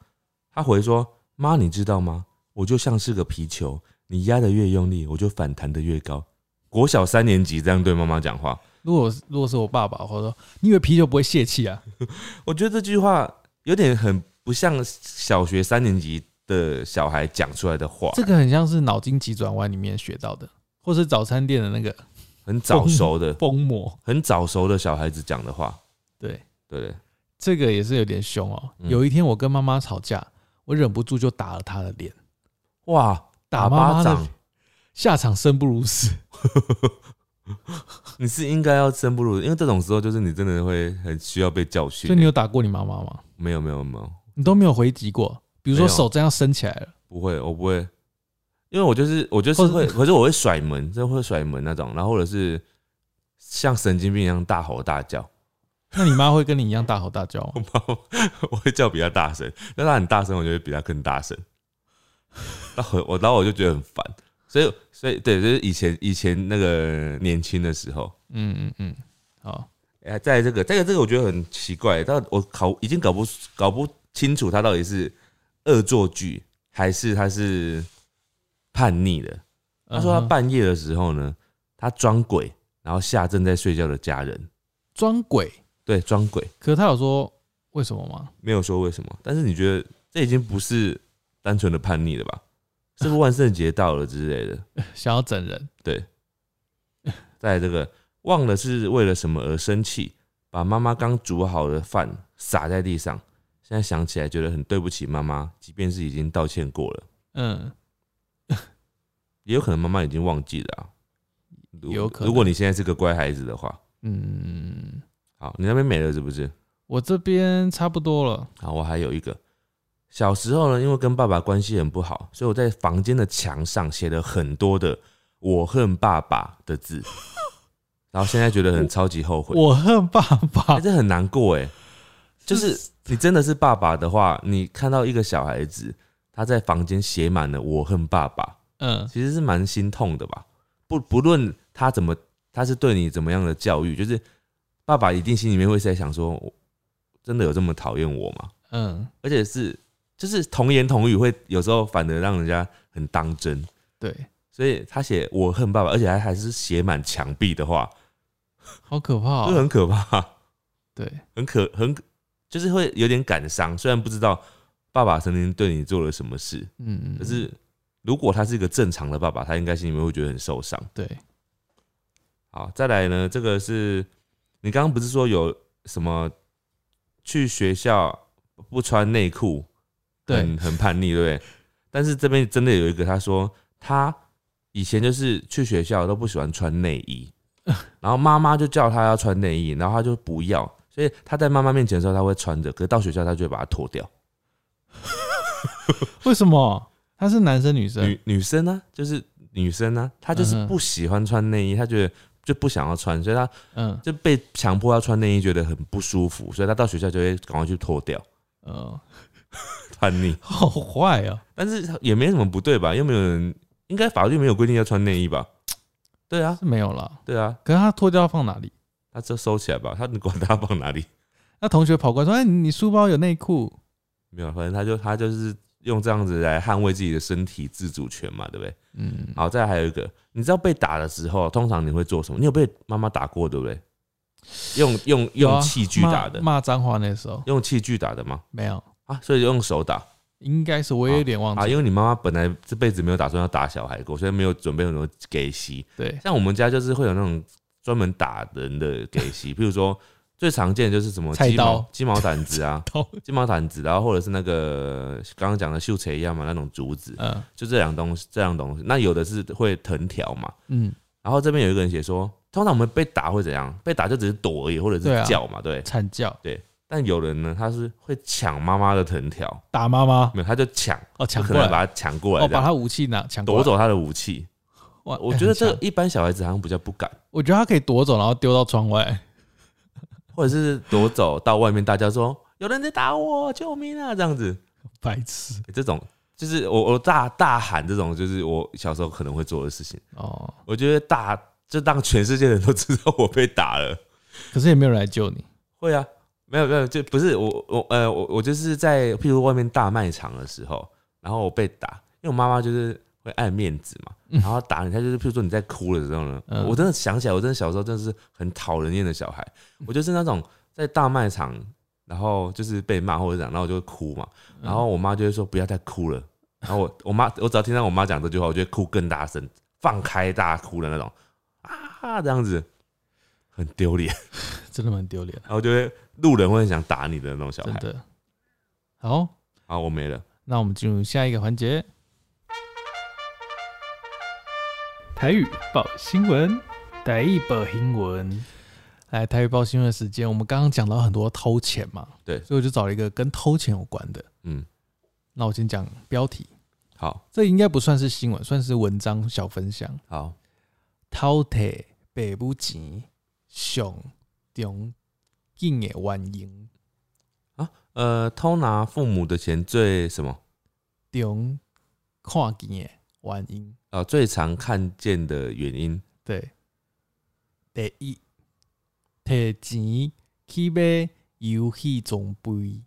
他回说：“妈，你知道吗？我就像是个皮球，你压得越用力，我就反弹得越高。”国小三年级这样对妈妈讲话，如果如果是我爸爸，我说你以为皮球不会泄气啊？[LAUGHS] 我觉得这句话有点很不像小学三年级的小孩讲出来的话，这个很像是脑筋急转弯里面学到的，或是早餐店的那个很早熟的、疯魔。很早熟的小孩子讲的话，对，对？这个也是有点凶哦。嗯有一天我跟妈妈吵架，我忍不住就打了她的脸，哇，打妈妈的巴掌，[LAUGHS] 下场生不如死。[LAUGHS] 你是应该要生不如，因为这种时候就是你真的会很需要被教训所以。你有打过你妈妈吗？没有没有没有，你都没有回击过，比如说没有手这样伸起来了，不会，我不会，因为我就是我就是会，可是我会甩门，真的会甩门那种，然后或者是像神经病一样大吼大叫，那你妈会跟你一样大吼大叫吗？[LAUGHS] 我会叫比他大声，但她很大声，我就会比她更大声。然后我，然后我就觉得很烦，所以，所以对，就是以前以前那个年轻的时候，嗯嗯嗯，好，哎，在这个这个这个我觉得很奇怪，但我搞已经搞不搞不清楚他到底是恶作剧还是他是叛逆的。他说他半夜的时候呢，他装鬼，然后吓正在睡觉的家人，装鬼，对，装鬼，可是他有说为什么吗？没有说为什么，但是你觉得这已经不是单纯的叛逆了吧？[LAUGHS] 是不是万圣节到了之类的？想要整人，对，在这个忘了是为了什么而生气，把妈妈刚煮好的饭撒在地上。现在想起来觉得很对不起妈妈，即便是已经道歉过了，嗯，也有可能妈妈已经忘记了啊。如有可能如果你现在是个乖孩子的话，嗯，好，你那边没了是不是？我这边差不多了。好，我还有一个，小时候呢，因为跟爸爸关系很不好，所以我在房间的墙上写了很多的“我恨爸爸”的字，[LAUGHS] 然后现在觉得很超级后悔。我恨爸爸哎、，这很难过哎。就是你真的是爸爸的话，你看到一个小孩子他在房间写满了“我恨爸爸嗯”，其实是蛮心痛的吧？不不论他怎么，他是对你怎么样的教育，就是爸爸一定心里面会在想说，我真的有这么讨厌我吗？嗯，而且是就是童言童语，会有时候反而让人家很当真。对，所以他写“我恨爸爸”，而且还还是写满墙壁的话，好可怕哦。就很可怕。对，很可很就是会有点感伤，虽然不知道爸爸曾经对你做了什么事，嗯嗯，可是如果他是一个正常的爸爸，他应该心里面会觉得很受伤。对，好，再来呢，这个是你刚刚不是说有什么去学校不穿内裤，对很很叛逆，对不对？但是这边真的有一个，他说他以前就是去学校都不喜欢穿内衣，[LAUGHS] 然后妈妈就叫他要穿内衣，然后他就不要，所以他在妈妈面前的时候他会穿着，可是到学校他就会把它脱掉。[LAUGHS] 为什么？他是男生女生？女女生呢、就是女生呢、她就是不喜欢穿内衣，她觉得就不想要穿，所以她嗯就被强迫要穿内衣，觉得很不舒服，所以她到学校就会赶快去脱掉，嗯，[LAUGHS] 叛逆。[LAUGHS] 好坏啊。但是也没什么不对吧？又没有人，应该法律没有规定要穿内衣吧？[TSK] 对啊，是没有了。对啊，可是他脱掉要放哪里？他就收起来吧，他你管他放哪里？那同学跑过来说：“哎，你书包有内裤。没有，反正他就他就是用这样子来捍卫自己的身体自主权嘛，对不对？”嗯，好，再来还有一个，你知道被打的时候，通常你会做什么？你有被妈妈打过，对不对？用用用器具打的，骂骂脏话那时候用器具打的吗？没有，啊，所以用手打应该是我也有点忘记啊，因为你妈妈本来这辈子没有打算要打小孩过，所以没有准备很多给息。对，像我们家就是会有那种专门打人的给息，譬如说最常见的就是什么鸡毛菜刀鸡毛掸子啊，[LAUGHS] 刀，鸡毛掸子，然后或者是那个刚刚讲的秀锤一样嘛，那种竹子，嗯就这两东西，这样东西。那有的是会藤条嘛，嗯，然后这边有一个人写说，通常我们被打会怎样？被打就只是躲而已，或者对啊是叫嘛，对。惨叫但有人呢，他是会抢妈妈的藤条，打妈妈没有，他就抢，哦，就抢过来，把他抢过来哦，这样，把他武器拿抢过来夺。走他的武器。哇我觉得这一般小孩子好像比较不敢，我觉得他可以夺走，然后丢到窗外。或者是夺走到外面，大家说有人在打我，救命啊！这样子，白痴这种就是我我大大喊这种，就是我小时候可能会做的事情。哦，我觉得大就当全世界人都知道我被打了。可是也没有人来救你。会啊，没有没有，就不是我我呃我我就是在譬如外面大卖场的时候，然后我被打，因为我妈妈就是会爱面子嘛，嗯。然后打你，他就是譬如说你在哭的时候呢，嗯。我真的想起来，我真的小时候真的是很讨人厌的小孩，我就是那种在大卖场，然后就是被骂或者这样，然后我就会哭嘛，然后我妈就会说不要再哭了，然后我我妈我只要听到我妈讲这句话，我就会哭更大声，放开大哭的那种。啊这样子，很丢脸。[LAUGHS] 真的蛮丢脸，然后就会路人会很想打你的那种小孩。真的。好，好，我没了。那我们进入下一个环节，台语报新闻，台语报新闻。来，台语报新闻的时间，我们刚刚讲到很多偷钱嘛，对。所以我就找了一个跟偷钱有关的。嗯，那我先讲标题，好。这应该不算是新闻，算是文章小分享。好，偷摕爸母钱上中紧的原因，呃，偷拿父母的钱最什么？中看见的原因。呃，最常看见的原因，对，第一，摕钱去买游戏装备，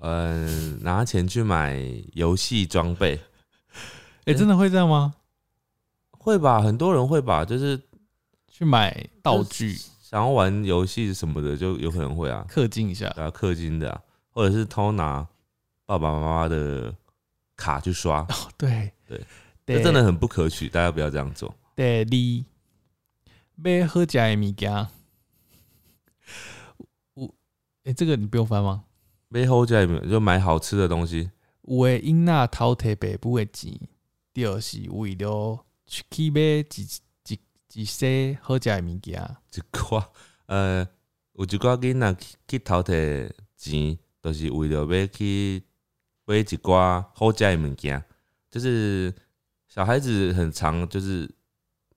嗯，拿钱去买游戏装备，[LAUGHS] 哎、真的会这样吗？会吧？很多人会吧？就是去买道具，想要玩游戏什么的，就有可能会啊，氪金一下。对啊，氪金的、啊，或者是偷拿爸爸妈妈的卡去刷，哦，对对，这真的很不可取，大家不要这样做。第二，买好食的物件，有，哎、这个你不用翻吗？背后家里面就买好吃的东西，有的囡仔偷摕爸母的钱，就是为了去去买一一一些好食的物件。一寡呃，有一寡囡仔去去偷摕钱，都、是为了要去买一寡好食的物件。就是小孩子很常就是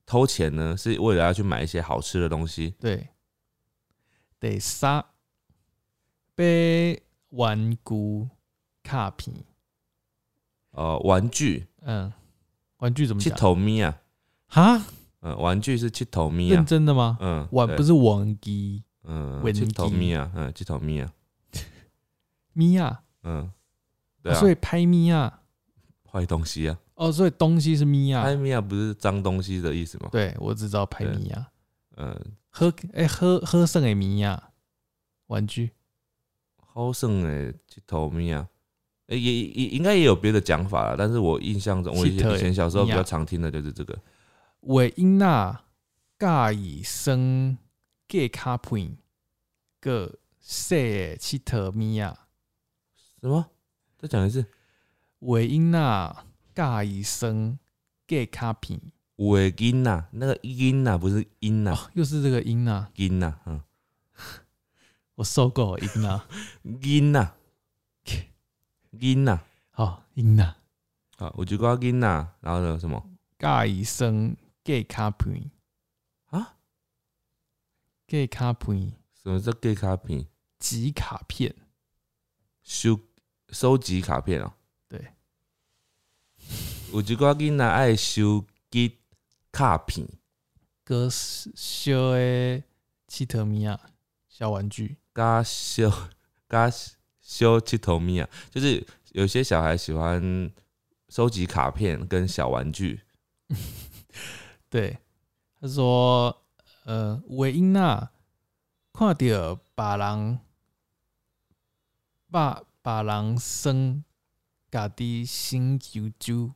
偷钱呢，是为了要去买一些好吃的东西。对，第三，被玩具卡片，呃，玩具。嗯，玩具怎么七讲？头咪啊，哈，嗯、玩具是七头咪认啊，真的吗？嗯，玩不是玩具，嗯，玩七头咪啊，嗯，七头咪啊，[LAUGHS] 咪啊、嗯，对啊，哦所以拍咪呀，坏东西啊，哦，所以东西是咪呀拍，咪啊不是脏东西的意思吗？对我只知道拍咪呀，嗯，喝哎、喝喝剩的咪呀，玩具。好剩诶，七头咪啊，诶也也应该也有别的讲法啦，但是我印象中，我以七头的前以前小时候比较常听的就是这个，为囡仔介意生假卡片，个细的佚佗咪呀。什么？再讲一次，为囡仔介意生 gay 卡片。有的音呐，那个音呐不是音呐，哦，又是这个音呐、音呐，嗯，[LAUGHS] 我受够了音呐、音呐，音呐，好音呐、啊，有一个音呐，然后呢什么？介医生 gay 卡片。啊？gay 卡片。什么叫 gay 卡片？集卡片，收收集卡片哦。对，有一个囡仔爱收集卡片，哥小的七特米啊小玩具，加小 [LAUGHS] 加小七头咪啊，就是有些小孩喜欢收集卡片跟小玩具。[LAUGHS] 对，他说，呃，有的囡仔看到别人把别人生家己心啾啾，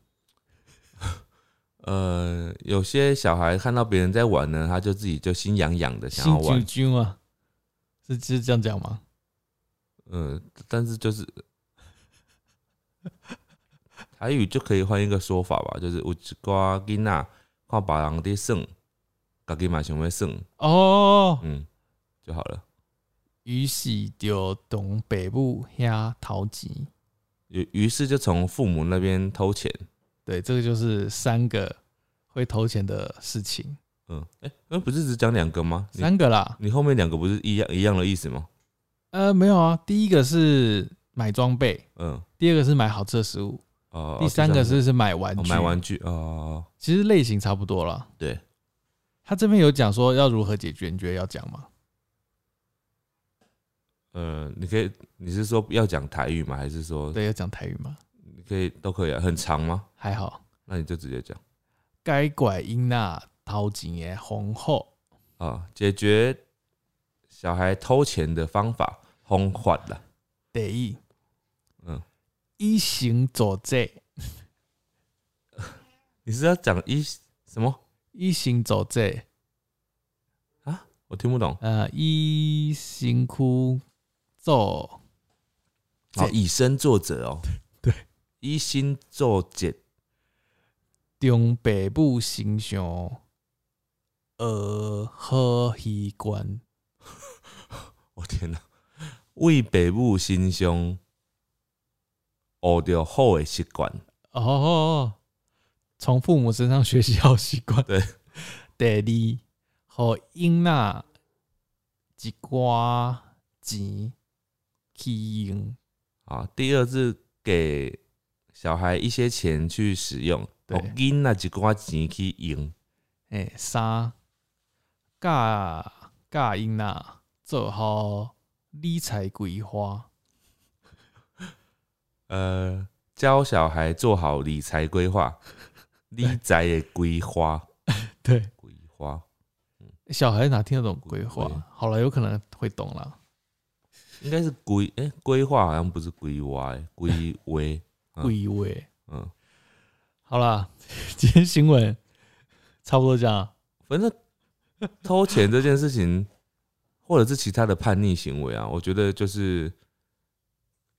[LAUGHS] 呃，有些小孩看到别人在玩呢，他就自己就心痒痒的想要玩啾。啾啊，是是这样讲吗？嗯、但是就是 [LAUGHS] 台语就可以换一个说法吧，就是有一寡囡仔看别人在耍，家己嘛想要耍，哦，嗯，就好了。于是就同爸母遐偷钱。于于是就从父母那边偷钱。对，这个就是三个会偷钱的事情，嗯，哎、那不是只讲两个吗？三个啦。你后面两个不是一样一样的意思吗？呃，没有啊，第一个是买装备，嗯，第二个是买好吃的食物，哦，第三个是是买玩具。哦买玩具哦，其实类型差不多了。对，他这边有讲说要如何解决，你觉得要讲吗？呃，你可以，你是说要讲台语吗？还是说对，要讲台语吗？你可以都可以啊？很长吗？还好，那你就直接讲该拐因那偷钱的方法，啊，解决小孩偷钱的方法方法啦。第一，嗯，一行佐罪，[LAUGHS] 你是要讲一什么？一行佐罪，我听不懂。呃，一辛苦做哦，以身作则哦。对，以心作则。中爸母形象呃好习惯，[LAUGHS] 我天哪！为爸母身上学着好的习惯。哦，从父母身上学习好习惯。对，第二，和囡仔一寡钱去用，啊，第二是给小孩一些钱去使用，对给囡仔一寡钱去用。诶，三教教囡仔做好理财规划。[LAUGHS] 呃，教小孩做好理财规划，[LAUGHS] 理财的规划，[LAUGHS] 对，规划小孩哪听得懂规划规？好了，有可能会懂了。应该是规哎，规划好像不是规划诶，规划。[LAUGHS] 嗯规划。嗯，好啦，[LAUGHS] 今天新闻差不多这样。反正偷钱这件事情，或者是其他的叛逆行为啊，我觉得就是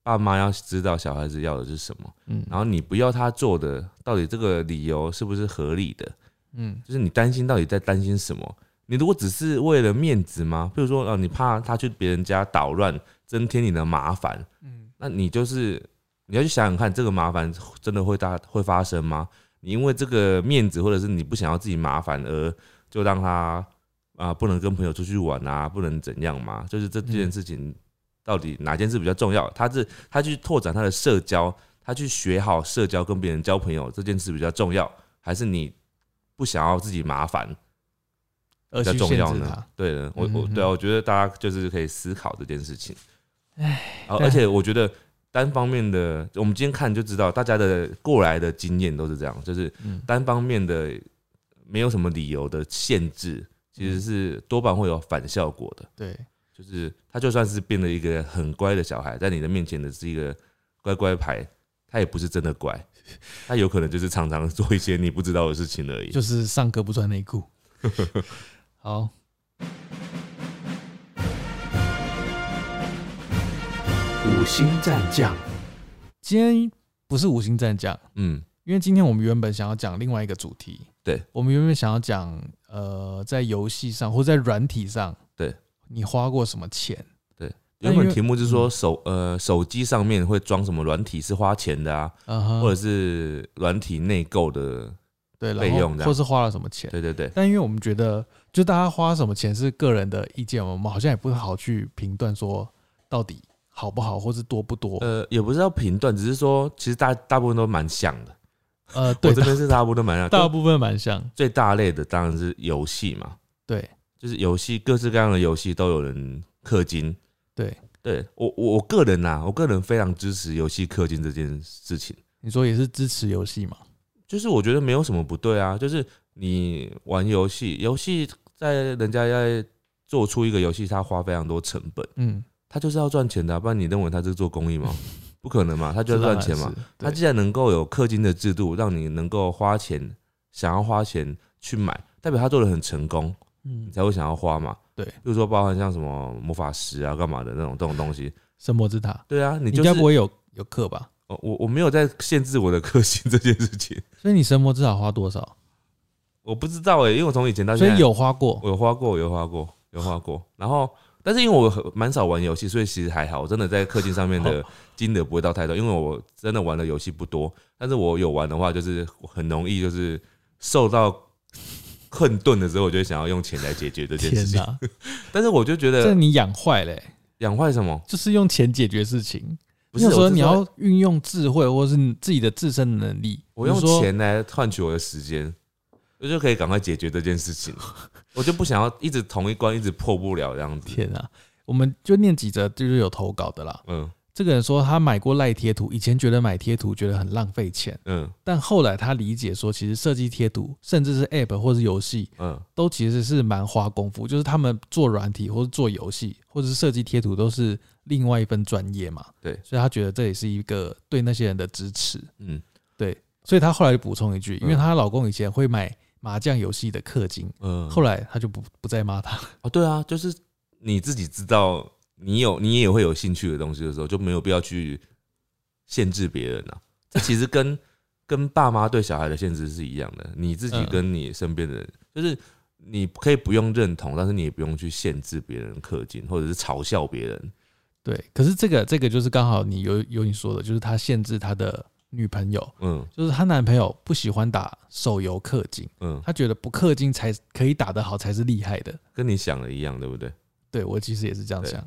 爸妈要知道小孩子要的是什么，嗯，然后你不要他做的，到底这个理由是不是合理的？嗯就是你担心到底在担心什么？你如果只是为了面子吗？比如说，哦，你怕他去别人家捣乱，增添你的麻烦，嗯那你就是你要去想想看，这个麻烦真的会大会发生吗？你因为这个面子，或者是你不想要自己麻烦，而就让他啊、不能跟朋友出去玩啊，不能怎样吗？就是这件事情到底哪件事比较重要？他是他去拓展他的社交，他去学好社交，跟别人交朋友这件事比较重要，还是你不想要自己麻烦比较重要呢？。对的，我我对啊，我觉得大家就是可以思考这件事情。唉，而且我觉得单方面的，我们今天看就知道，大家的过来的经验都是这样，就是嗯，单方面的没有什么理由的限制，其实是多半会有反效果的。对，就是他就算是变了一个很乖的小孩，在你的面前的是一个乖乖牌，他也不是真的乖，[LAUGHS] 他有可能就是常常做一些你不知道的事情而已。就是上课不穿内裤。[LAUGHS] 好，五星战将，今天不是五星战将，嗯，因为今天我们原本想要讲另外一个主题，对。我们原本想要讲呃，在游戏上或者在软体上，对。你花过什么钱？对。原本题目就是说手呃手机上面会装什么软体是花钱的啊，嗯哼，或者是软体内购的，对，然后备用的或是花了什么钱？对对对，但因为我们觉得，就大家花什么钱是个人的意见，我们好像也不好去评断说到底好不好，或是多不多。呃，也不是要评断，只是说其实大大部分都蛮像的。呃，对我这，边是大部分都蛮像，大 [LAUGHS] 部分蛮像。最大类的当然是游戏嘛，对就是游戏各式各样的游戏都有人氪金。对，对我我我个人呐、我个人非常支持游戏氪金这件事情。你说也是支持游戏嘛？就是我觉得没有什么不对啊，就是你玩游戏，游戏在人家要做出一个游戏，他花非常多成本，嗯，他就是要赚钱的啊、不然你认为他是做公益吗？[LAUGHS] 不可能嘛，他就要赚钱嘛。他既然能够有氪金的制度，让你能够花钱，想要花钱去买，代表他做的很成功，嗯你，才会想要花嘛。对比如说包含像什么魔法石啊、干嘛的那种这种东西，神魔之塔，对啊，你你就是应该不会有有课吧？哦我我没有在限制我的氪金 [LAUGHS] 这件事情，所以你神魔之塔花多少？我不知道哎、因为我从以前到现在所以有花过。我有花过，有花过，有花过。然后，但是因为我很蛮少玩游戏，所以其实还好。我真的在氪金上面的金额不会到太多，因为我真的玩的游戏不多。但是我有玩的话，就是很容易就是受到困顿的时候，我就想要用钱来解决这件事情。[LAUGHS] 但是我就觉得这得你养坏嘞、养坏什么？就是用钱解决事情。不是说你要运用智慧，或是你自己的自身能力。我用钱来换取我的时间，我就可以赶快解决这件事情。[LAUGHS] 我就不想要一直同一关一直破不了这样子。天啊！我们就念几则，就是有投稿的啦。嗯这个人说他买过赖贴图，以前觉得买贴图觉得很浪费钱，嗯但后来他理解说，其实设计贴图，甚至是 App 或是游戏，嗯都其实是蛮花功夫。就是他们做软体或是做游戏，或者是设计贴图，都是另外一份专业嘛。对所以他觉得这也是一个对那些人的支持。嗯对，所以他后来就补充一句，因为嗯她老公以前会买麻将游戏的氪金，嗯。后来他就不不再骂他。哦，对啊，就是你自己知道你有你也会有兴趣的东西的时候，就没有必要去限制别人啊。这其实跟 [LAUGHS] 跟爸妈对小孩的限制是一样的，你自己嗯跟你身边的人，就是你可以不用认同，但是你也不用去限制别人氪金，或者是嘲笑别人。对，可是这个这个就是刚好你有有你说的，就是他限制他的女朋友，嗯就是她男朋友不喜欢打手游氪金，嗯，他觉得不氪金才可以打得好才是厉害的。跟你想的一样，对不对？对我其实也是这样想。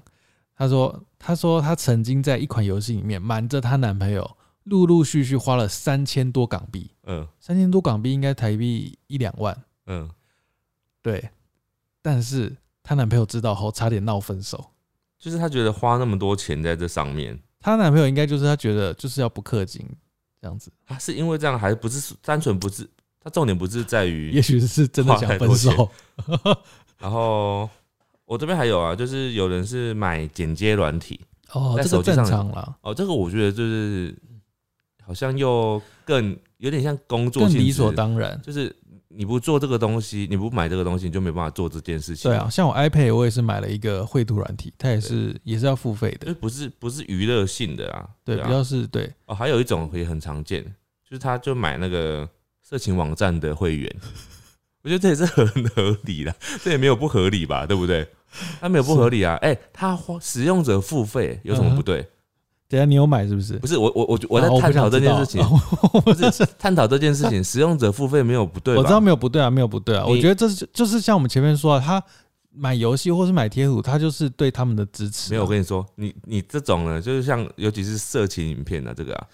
她说，她说她曾经在一款游戏里面瞒着她男朋友，陆陆续续花了三千多港币，嗯三千多港币应该台币一两万，嗯，对。但是她男朋友知道后，差点闹分手。就是她觉得花那么多钱在这上面，她男朋友应该就是他觉得就是要不氪金这样子，他是因为这样，还不是单纯不是？他重点不是在于也许是真的想分手。[LAUGHS] 然后我这边还有啊，就是有人是买剪接软体哦，在手机上常啦，哦，这个我觉得就是好像又更有点像工作理所当然。就是你不做这个东西，你不买这个东西，你就没办法做这件事情。对啊，，像我 iPad 我也是买了一个绘图软体，它也是也是要付费的，不是不是娱乐性的啊。对，啊比较是对，哦，还有一种也很常见，就是他就买那个色情网站的会员，我觉得这也是很合理的，这也没有不合理吧，对不对？他没有不合理啊，哎、他花使用者付费有什么不对？等下你有买是不是？不是我我我我在啊探讨这件事情，我不 [LAUGHS] 是探讨这件事情，使用者付费没有不对吧？我知道没有不对啊，没有不对啊。我觉得这是就是像我们前面说的，他买游戏或是买贴图，他就是对他们的支持啊。没有，我跟你说，你你这种呢，就是像尤其是色情影片的这个啊，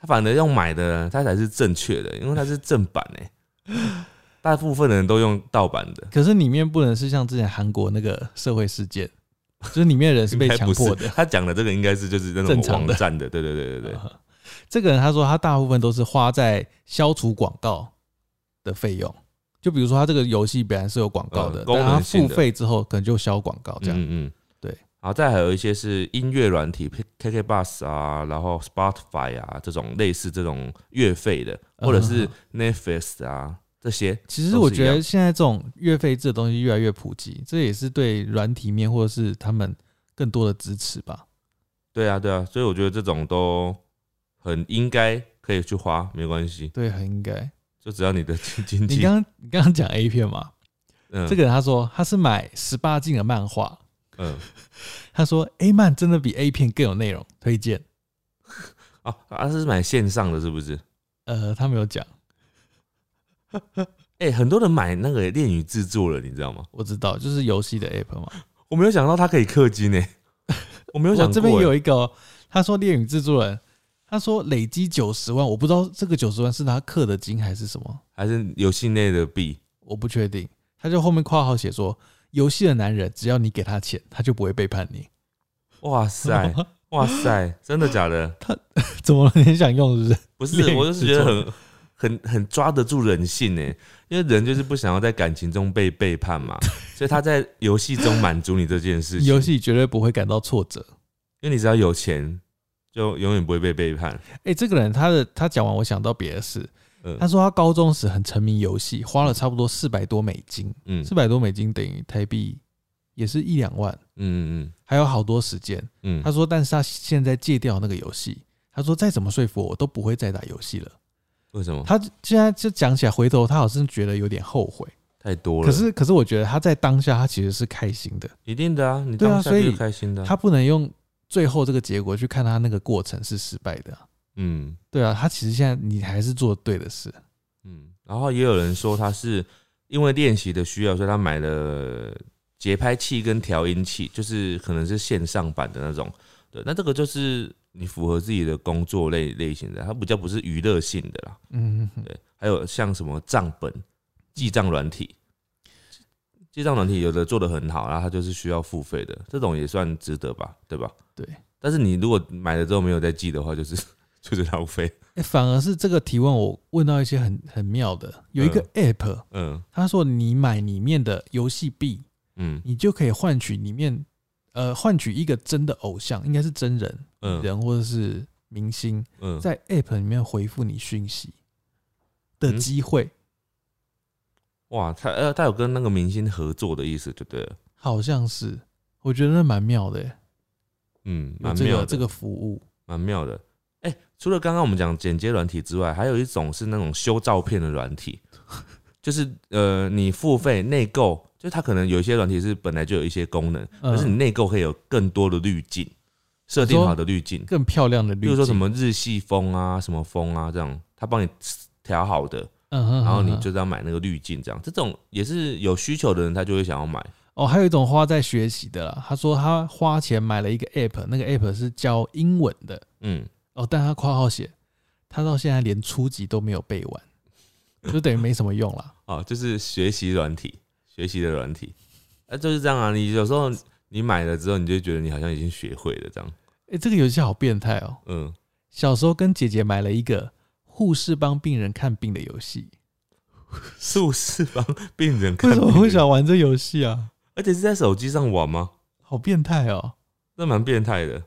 他反而用买的，他才是正确的，因为他是正版哎、大部分的人都用盗版的，可是里面不能是像之前韩国那个社会事件，就是里面的人是被强迫的。他讲的这个应该是就是那种网站的，对对对对对，这个人他说他大部分都是花在消除广告的费用，就比如说他这个游戏本来是有广告的，但他付费之后可能就消广告这样。嗯嗯，对。然后再还有一些是音乐软体，KK Bus 啊，然后 Spotify 啊这种类似这种月费的，或者是嗯 Netflix 啊这些，其实我觉得现在这种月费制的东西越来越普及，这也是对软体面或者是他们更多的支持吧。对啊对啊，所以我觉得这种都很应该可以去花，没关系，对，很应该。就只要你的经经济，你刚刚你刚刚讲 A 片嘛？嗯这个人他说他是买十八禁的漫画，嗯 [LAUGHS] 他说 A 漫真的比 A 片更有内容，推荐。[LAUGHS] 哦，他是买线上的，是不是？呃，他没有讲，哎、[LAUGHS] 很多人买那个恋与制作了，你知道吗？我知道，就是游戏的 app 嘛。我没有想到他可以氪金呢、[LAUGHS] 我没有想这边欸有一个哦，他说恋与制作人，他说累积九十万，我不知道这个九十万是他氪的金还是什么，还是游戏内的币，我不确定。他就后面括号写说，游戏的男人只要你给他钱，他就不会背叛你。哇塞，[LAUGHS] 哇塞，真的假的？他怎么了？你很想用是不是？不是，我就是觉得很很很抓得住人性呢，因为人就是不想要在感情中被背叛嘛，所以他在游戏中满足你这件事情。游，戏绝对不会感到挫折。因为你只要有钱，就永远不会被背叛。哎、这个人他的他讲完，我想到别的事。嗯他说他高中时很沉迷游戏，花了差不多四百多美金，嗯四百多美金等于台币也是一两万，嗯嗯还有好多时间。嗯他说，但是他现在戒掉那个游戏，他说再怎么说服我，我都不会再打游戏了。为什么？他现在就讲起来，回头他好像觉得有点后悔。太多了。可是，可是我觉得他在当下，他其实是开心的。一定的啊，你对啊当下就是所以开心的啊、他不能用最后这个结果去看他那个过程是失败的啊、嗯对啊，他其实现在你还是做对的事。嗯，然后也有人说他是因为练习的需要，所以他买了节拍器跟调音器，就是可能是线上版的那种。对，那这个就是你符合自己的工作类类型的，它比较不是娱乐性的啦。嗯，对，还有像什么账本、记账软体，记账软体有的做的很好，然后它就是需要付费的，这种也算值得吧，对吧？对。但是你如果买了之后没有再记的话，就是 [LAUGHS] 就是浪费。哎、反而是这个提问，我问到一些很很妙的，有一个 app，、嗯他说你买里面的游戏币，嗯你就可以换取里面呃换取一个真的偶像，应该是真人、嗯人或者是明星，嗯，在 app 里面回复你讯息的嗯机会，哇，他呃他有跟那个明星合作的意思，就对了。好像是，我觉得那蛮妙的耶，嗯，有蛮妙的，这个这个服务。蛮妙的。哎、除了刚刚我们讲剪接软体之外，还有一种是那种修照片的软体，就是呃，你付费内购，就它可能有一些软体是本来就有一些功能，嗯。可是你内购可以有更多的滤镜，设定好的滤镜，更漂亮的滤镜，比如说什么日系风啊、什么风啊这样，它帮你调好的，嗯哼，然后你就是要买那个滤镜，这样。这种也是有需求的人他就会想要买。哦，还有一种花在学习的啦。他说他花钱买了一个 app，那个 app 是教英文的嗯，哦，但他括号写他到现在连初级都没有背完，就等于没什么用了。[LAUGHS] 哦，就是学习软体，学习的软体，啊，就是这样啊。你有时候你买了之后，你就觉得你好像已经学会了这样。哎、这个游戏好变态哦！嗯，小时候跟姐姐买了一个护士帮病人看病的游戏，护士帮病人看 [LAUGHS] 为什么病会想玩这游戏啊？而且是在手机上玩吗？好变态哦！那蛮变态的。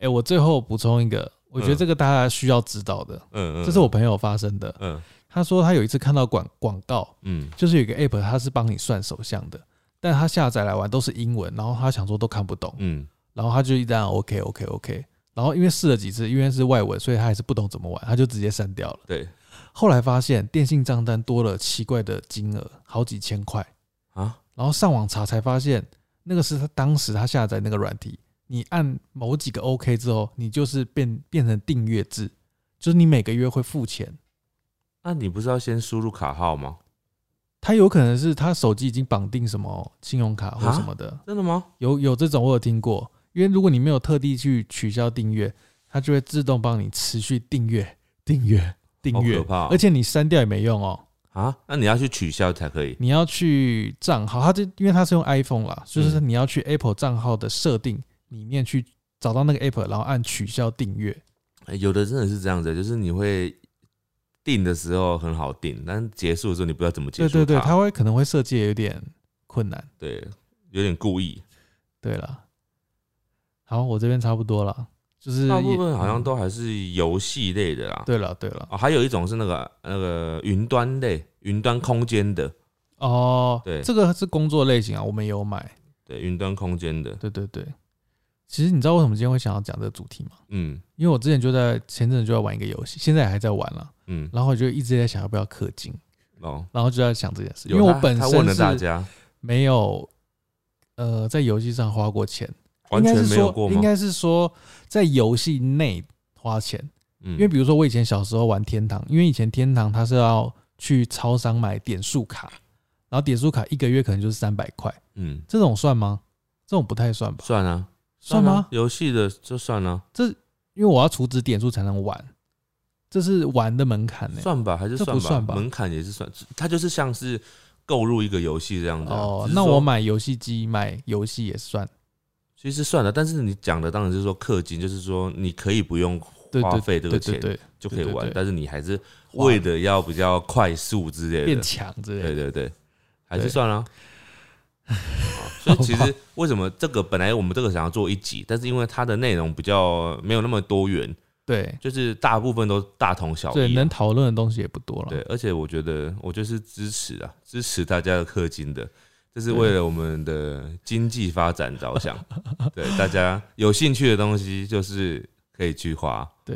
哎、我最后补充一个，我觉得嗯这个大家需要知道的，嗯嗯，这是我朋友发生的。嗯他说他有一次看到广广告，嗯。就是有一个 app，它是帮你算手相的，但他下载来玩都是英文，然后他想说都看不懂，嗯。然后他就一直按 OK OK OK，然后因为试了几次，因为是外文，所以他还是不懂怎么玩，他就直接删掉了。对。后来发现电信账单多了奇怪的金额，好几千块，啊，然后上网查才发现，那个是他当时他下载那个软体，你按某几个 OK 之后，你就是变变成订阅制，就是你每个月会付钱。那你不是要先输入卡号吗？他有可能是他手机已经绑定什么信用卡或什么的，真的吗？有有这种我有听过，因为如果你没有特地去取消订阅，它就会自动帮你持续订阅、订阅、订阅可，怕哦而且你删掉也没用哦，啊，那你要去取消才可以。你要去账号，它这因为它是用 iPhone 啦，就是嗯你要去 Apple 账号的设定里面去找到那个 App，然后按取消订阅。欸有的真的是这样子，就是你会定的时候很好定，但结束的时候你不知道怎么结束对对对，它它会可能会设计有点困难。对有点故意。对了，好，我这边差不多了，就是大部分好像嗯都还是游戏类的啦。对了对了哦，还有一种是那个那个云端类、云端空间的，哦，对这个是工作类型啊，我们有买。对，云端空间的。对对对，其实你知道为什么今天会想要讲这个主题吗？嗯。因为我之前就在前阵子就在玩一个游戏，现在还在玩了，嗯，然后我就一直在想要不要氪金，哦，然后就在想这件事，因为我本他问了身是大家，没有呃在游戏上花过钱，完全应该是说没有过吗？应该是说在游戏内花钱，嗯，因为比如说我以前小时候玩天堂，因为以前天堂它是要去超商买点数卡，然后点数卡一个月可能就是三百块，嗯，这种算吗？这种不太算吧？算啊，算吗？？游戏的就算啊，因为我要储值点数才能玩，这是玩的门槛呢、算吧，还是算吧门槛也是算，它就是像是购入一个游戏这样子啊。哦那我买游戏机买游戏也算，其实算了，但是你讲的当然是说氪金，就是说你可以不用花费这个钱就可以玩但是你还是为的要比较快速之类的变的，强之类的。对对对，还是算了。好所以其实为什么这个本来我们这个想要做一集，但是因为它的内容比较没有那么多元，对就是大部分都大同小，异啊。能讨论的东西也不多了。对，而且我觉得我就是支持啊，支持大家的氪金的，这是为了我们的经济发展着想。[LAUGHS] 对，大家有兴趣的东西就是可以去花。对，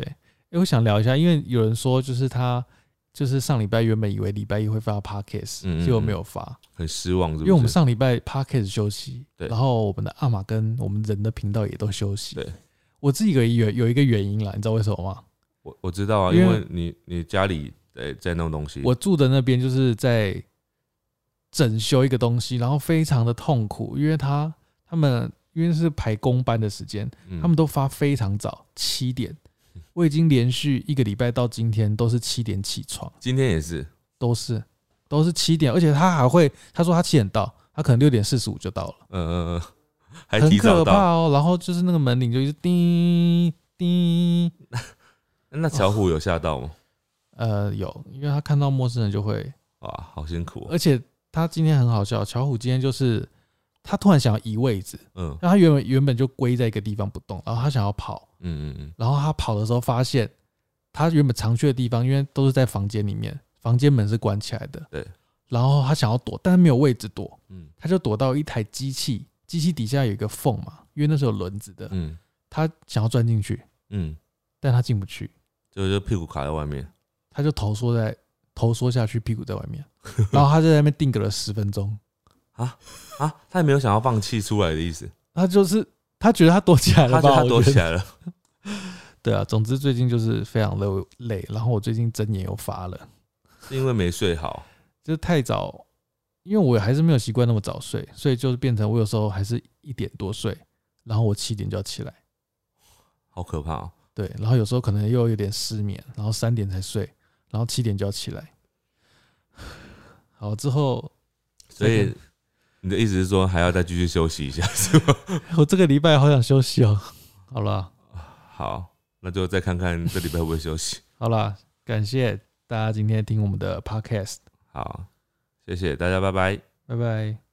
因为我想聊一下，因为有人说就是他就是上礼拜原本以为礼拜一会发 podcast，嗯嗯结果没有发，很失望是不是？因为我们上礼拜 podcast 休息，对然后我们的阿玛跟我们人的频道也都休息。对，我自己有有有一个原因啦，你知道为什么吗？我我知道啊，因为你你家里在在弄东西，我住的那边就是在整修一个东西，然后非常的痛苦，因为他他们因为是排工班的时间，嗯他们都发非常早，七点。我已经连续一个礼拜到今天都是七点起床，今天也是，都是都是七点，而且他还会他说他七点到，他可能六点四十五就到了，嗯嗯嗯，还很。可怕哦。然后就是那个门铃就一直叮叮，[LAUGHS] 那巧虎有吓到吗？呃，有，因为他看到陌生人就会，哇，好辛苦哦。而且他今天很好笑，巧虎今天就是他突然想要移位置，嗯那他原本原本就归在一个地方不动，然后他想要跑，嗯嗯嗯，然后他跑的时候发现，他原本常去的地方，因为都是在房间里面，房间门是关起来的。对。然后他想要躲，但是没有位置躲，嗯。他就躲到一台机器，机器底下有一个缝嘛，因为那是有轮子的，嗯。他想要钻进去，嗯，但他进不去，就就屁股卡在外面。他就头缩在头缩下去，屁股在外面，[LAUGHS] 然后他就在那边定格了十分钟，啊？啊，他也没有想要放弃出来的意思，他就是他觉得他躲起来了吧？他他躲起来了。[LAUGHS] 对啊，总之最近就是非常的累，然后我最近睁眼又发了。是因为没睡好。就是太早，因为我还是没有习惯那么早睡，所以就是变成我有时候还是一点多睡，然后我七点就要起来，好可怕哦！对，然后有时候可能又有点失眠，然后三点才睡，然后七点就要起来。好，之后所以你的意思是说还要再继续休息一下，是吗？[LAUGHS] 我这个礼拜好想休息哦。好了，好，那就再看看这礼拜会不会休息。[LAUGHS] 好了，感谢大家今天听我们的 podcast，好，谢谢大家，拜拜。拜拜。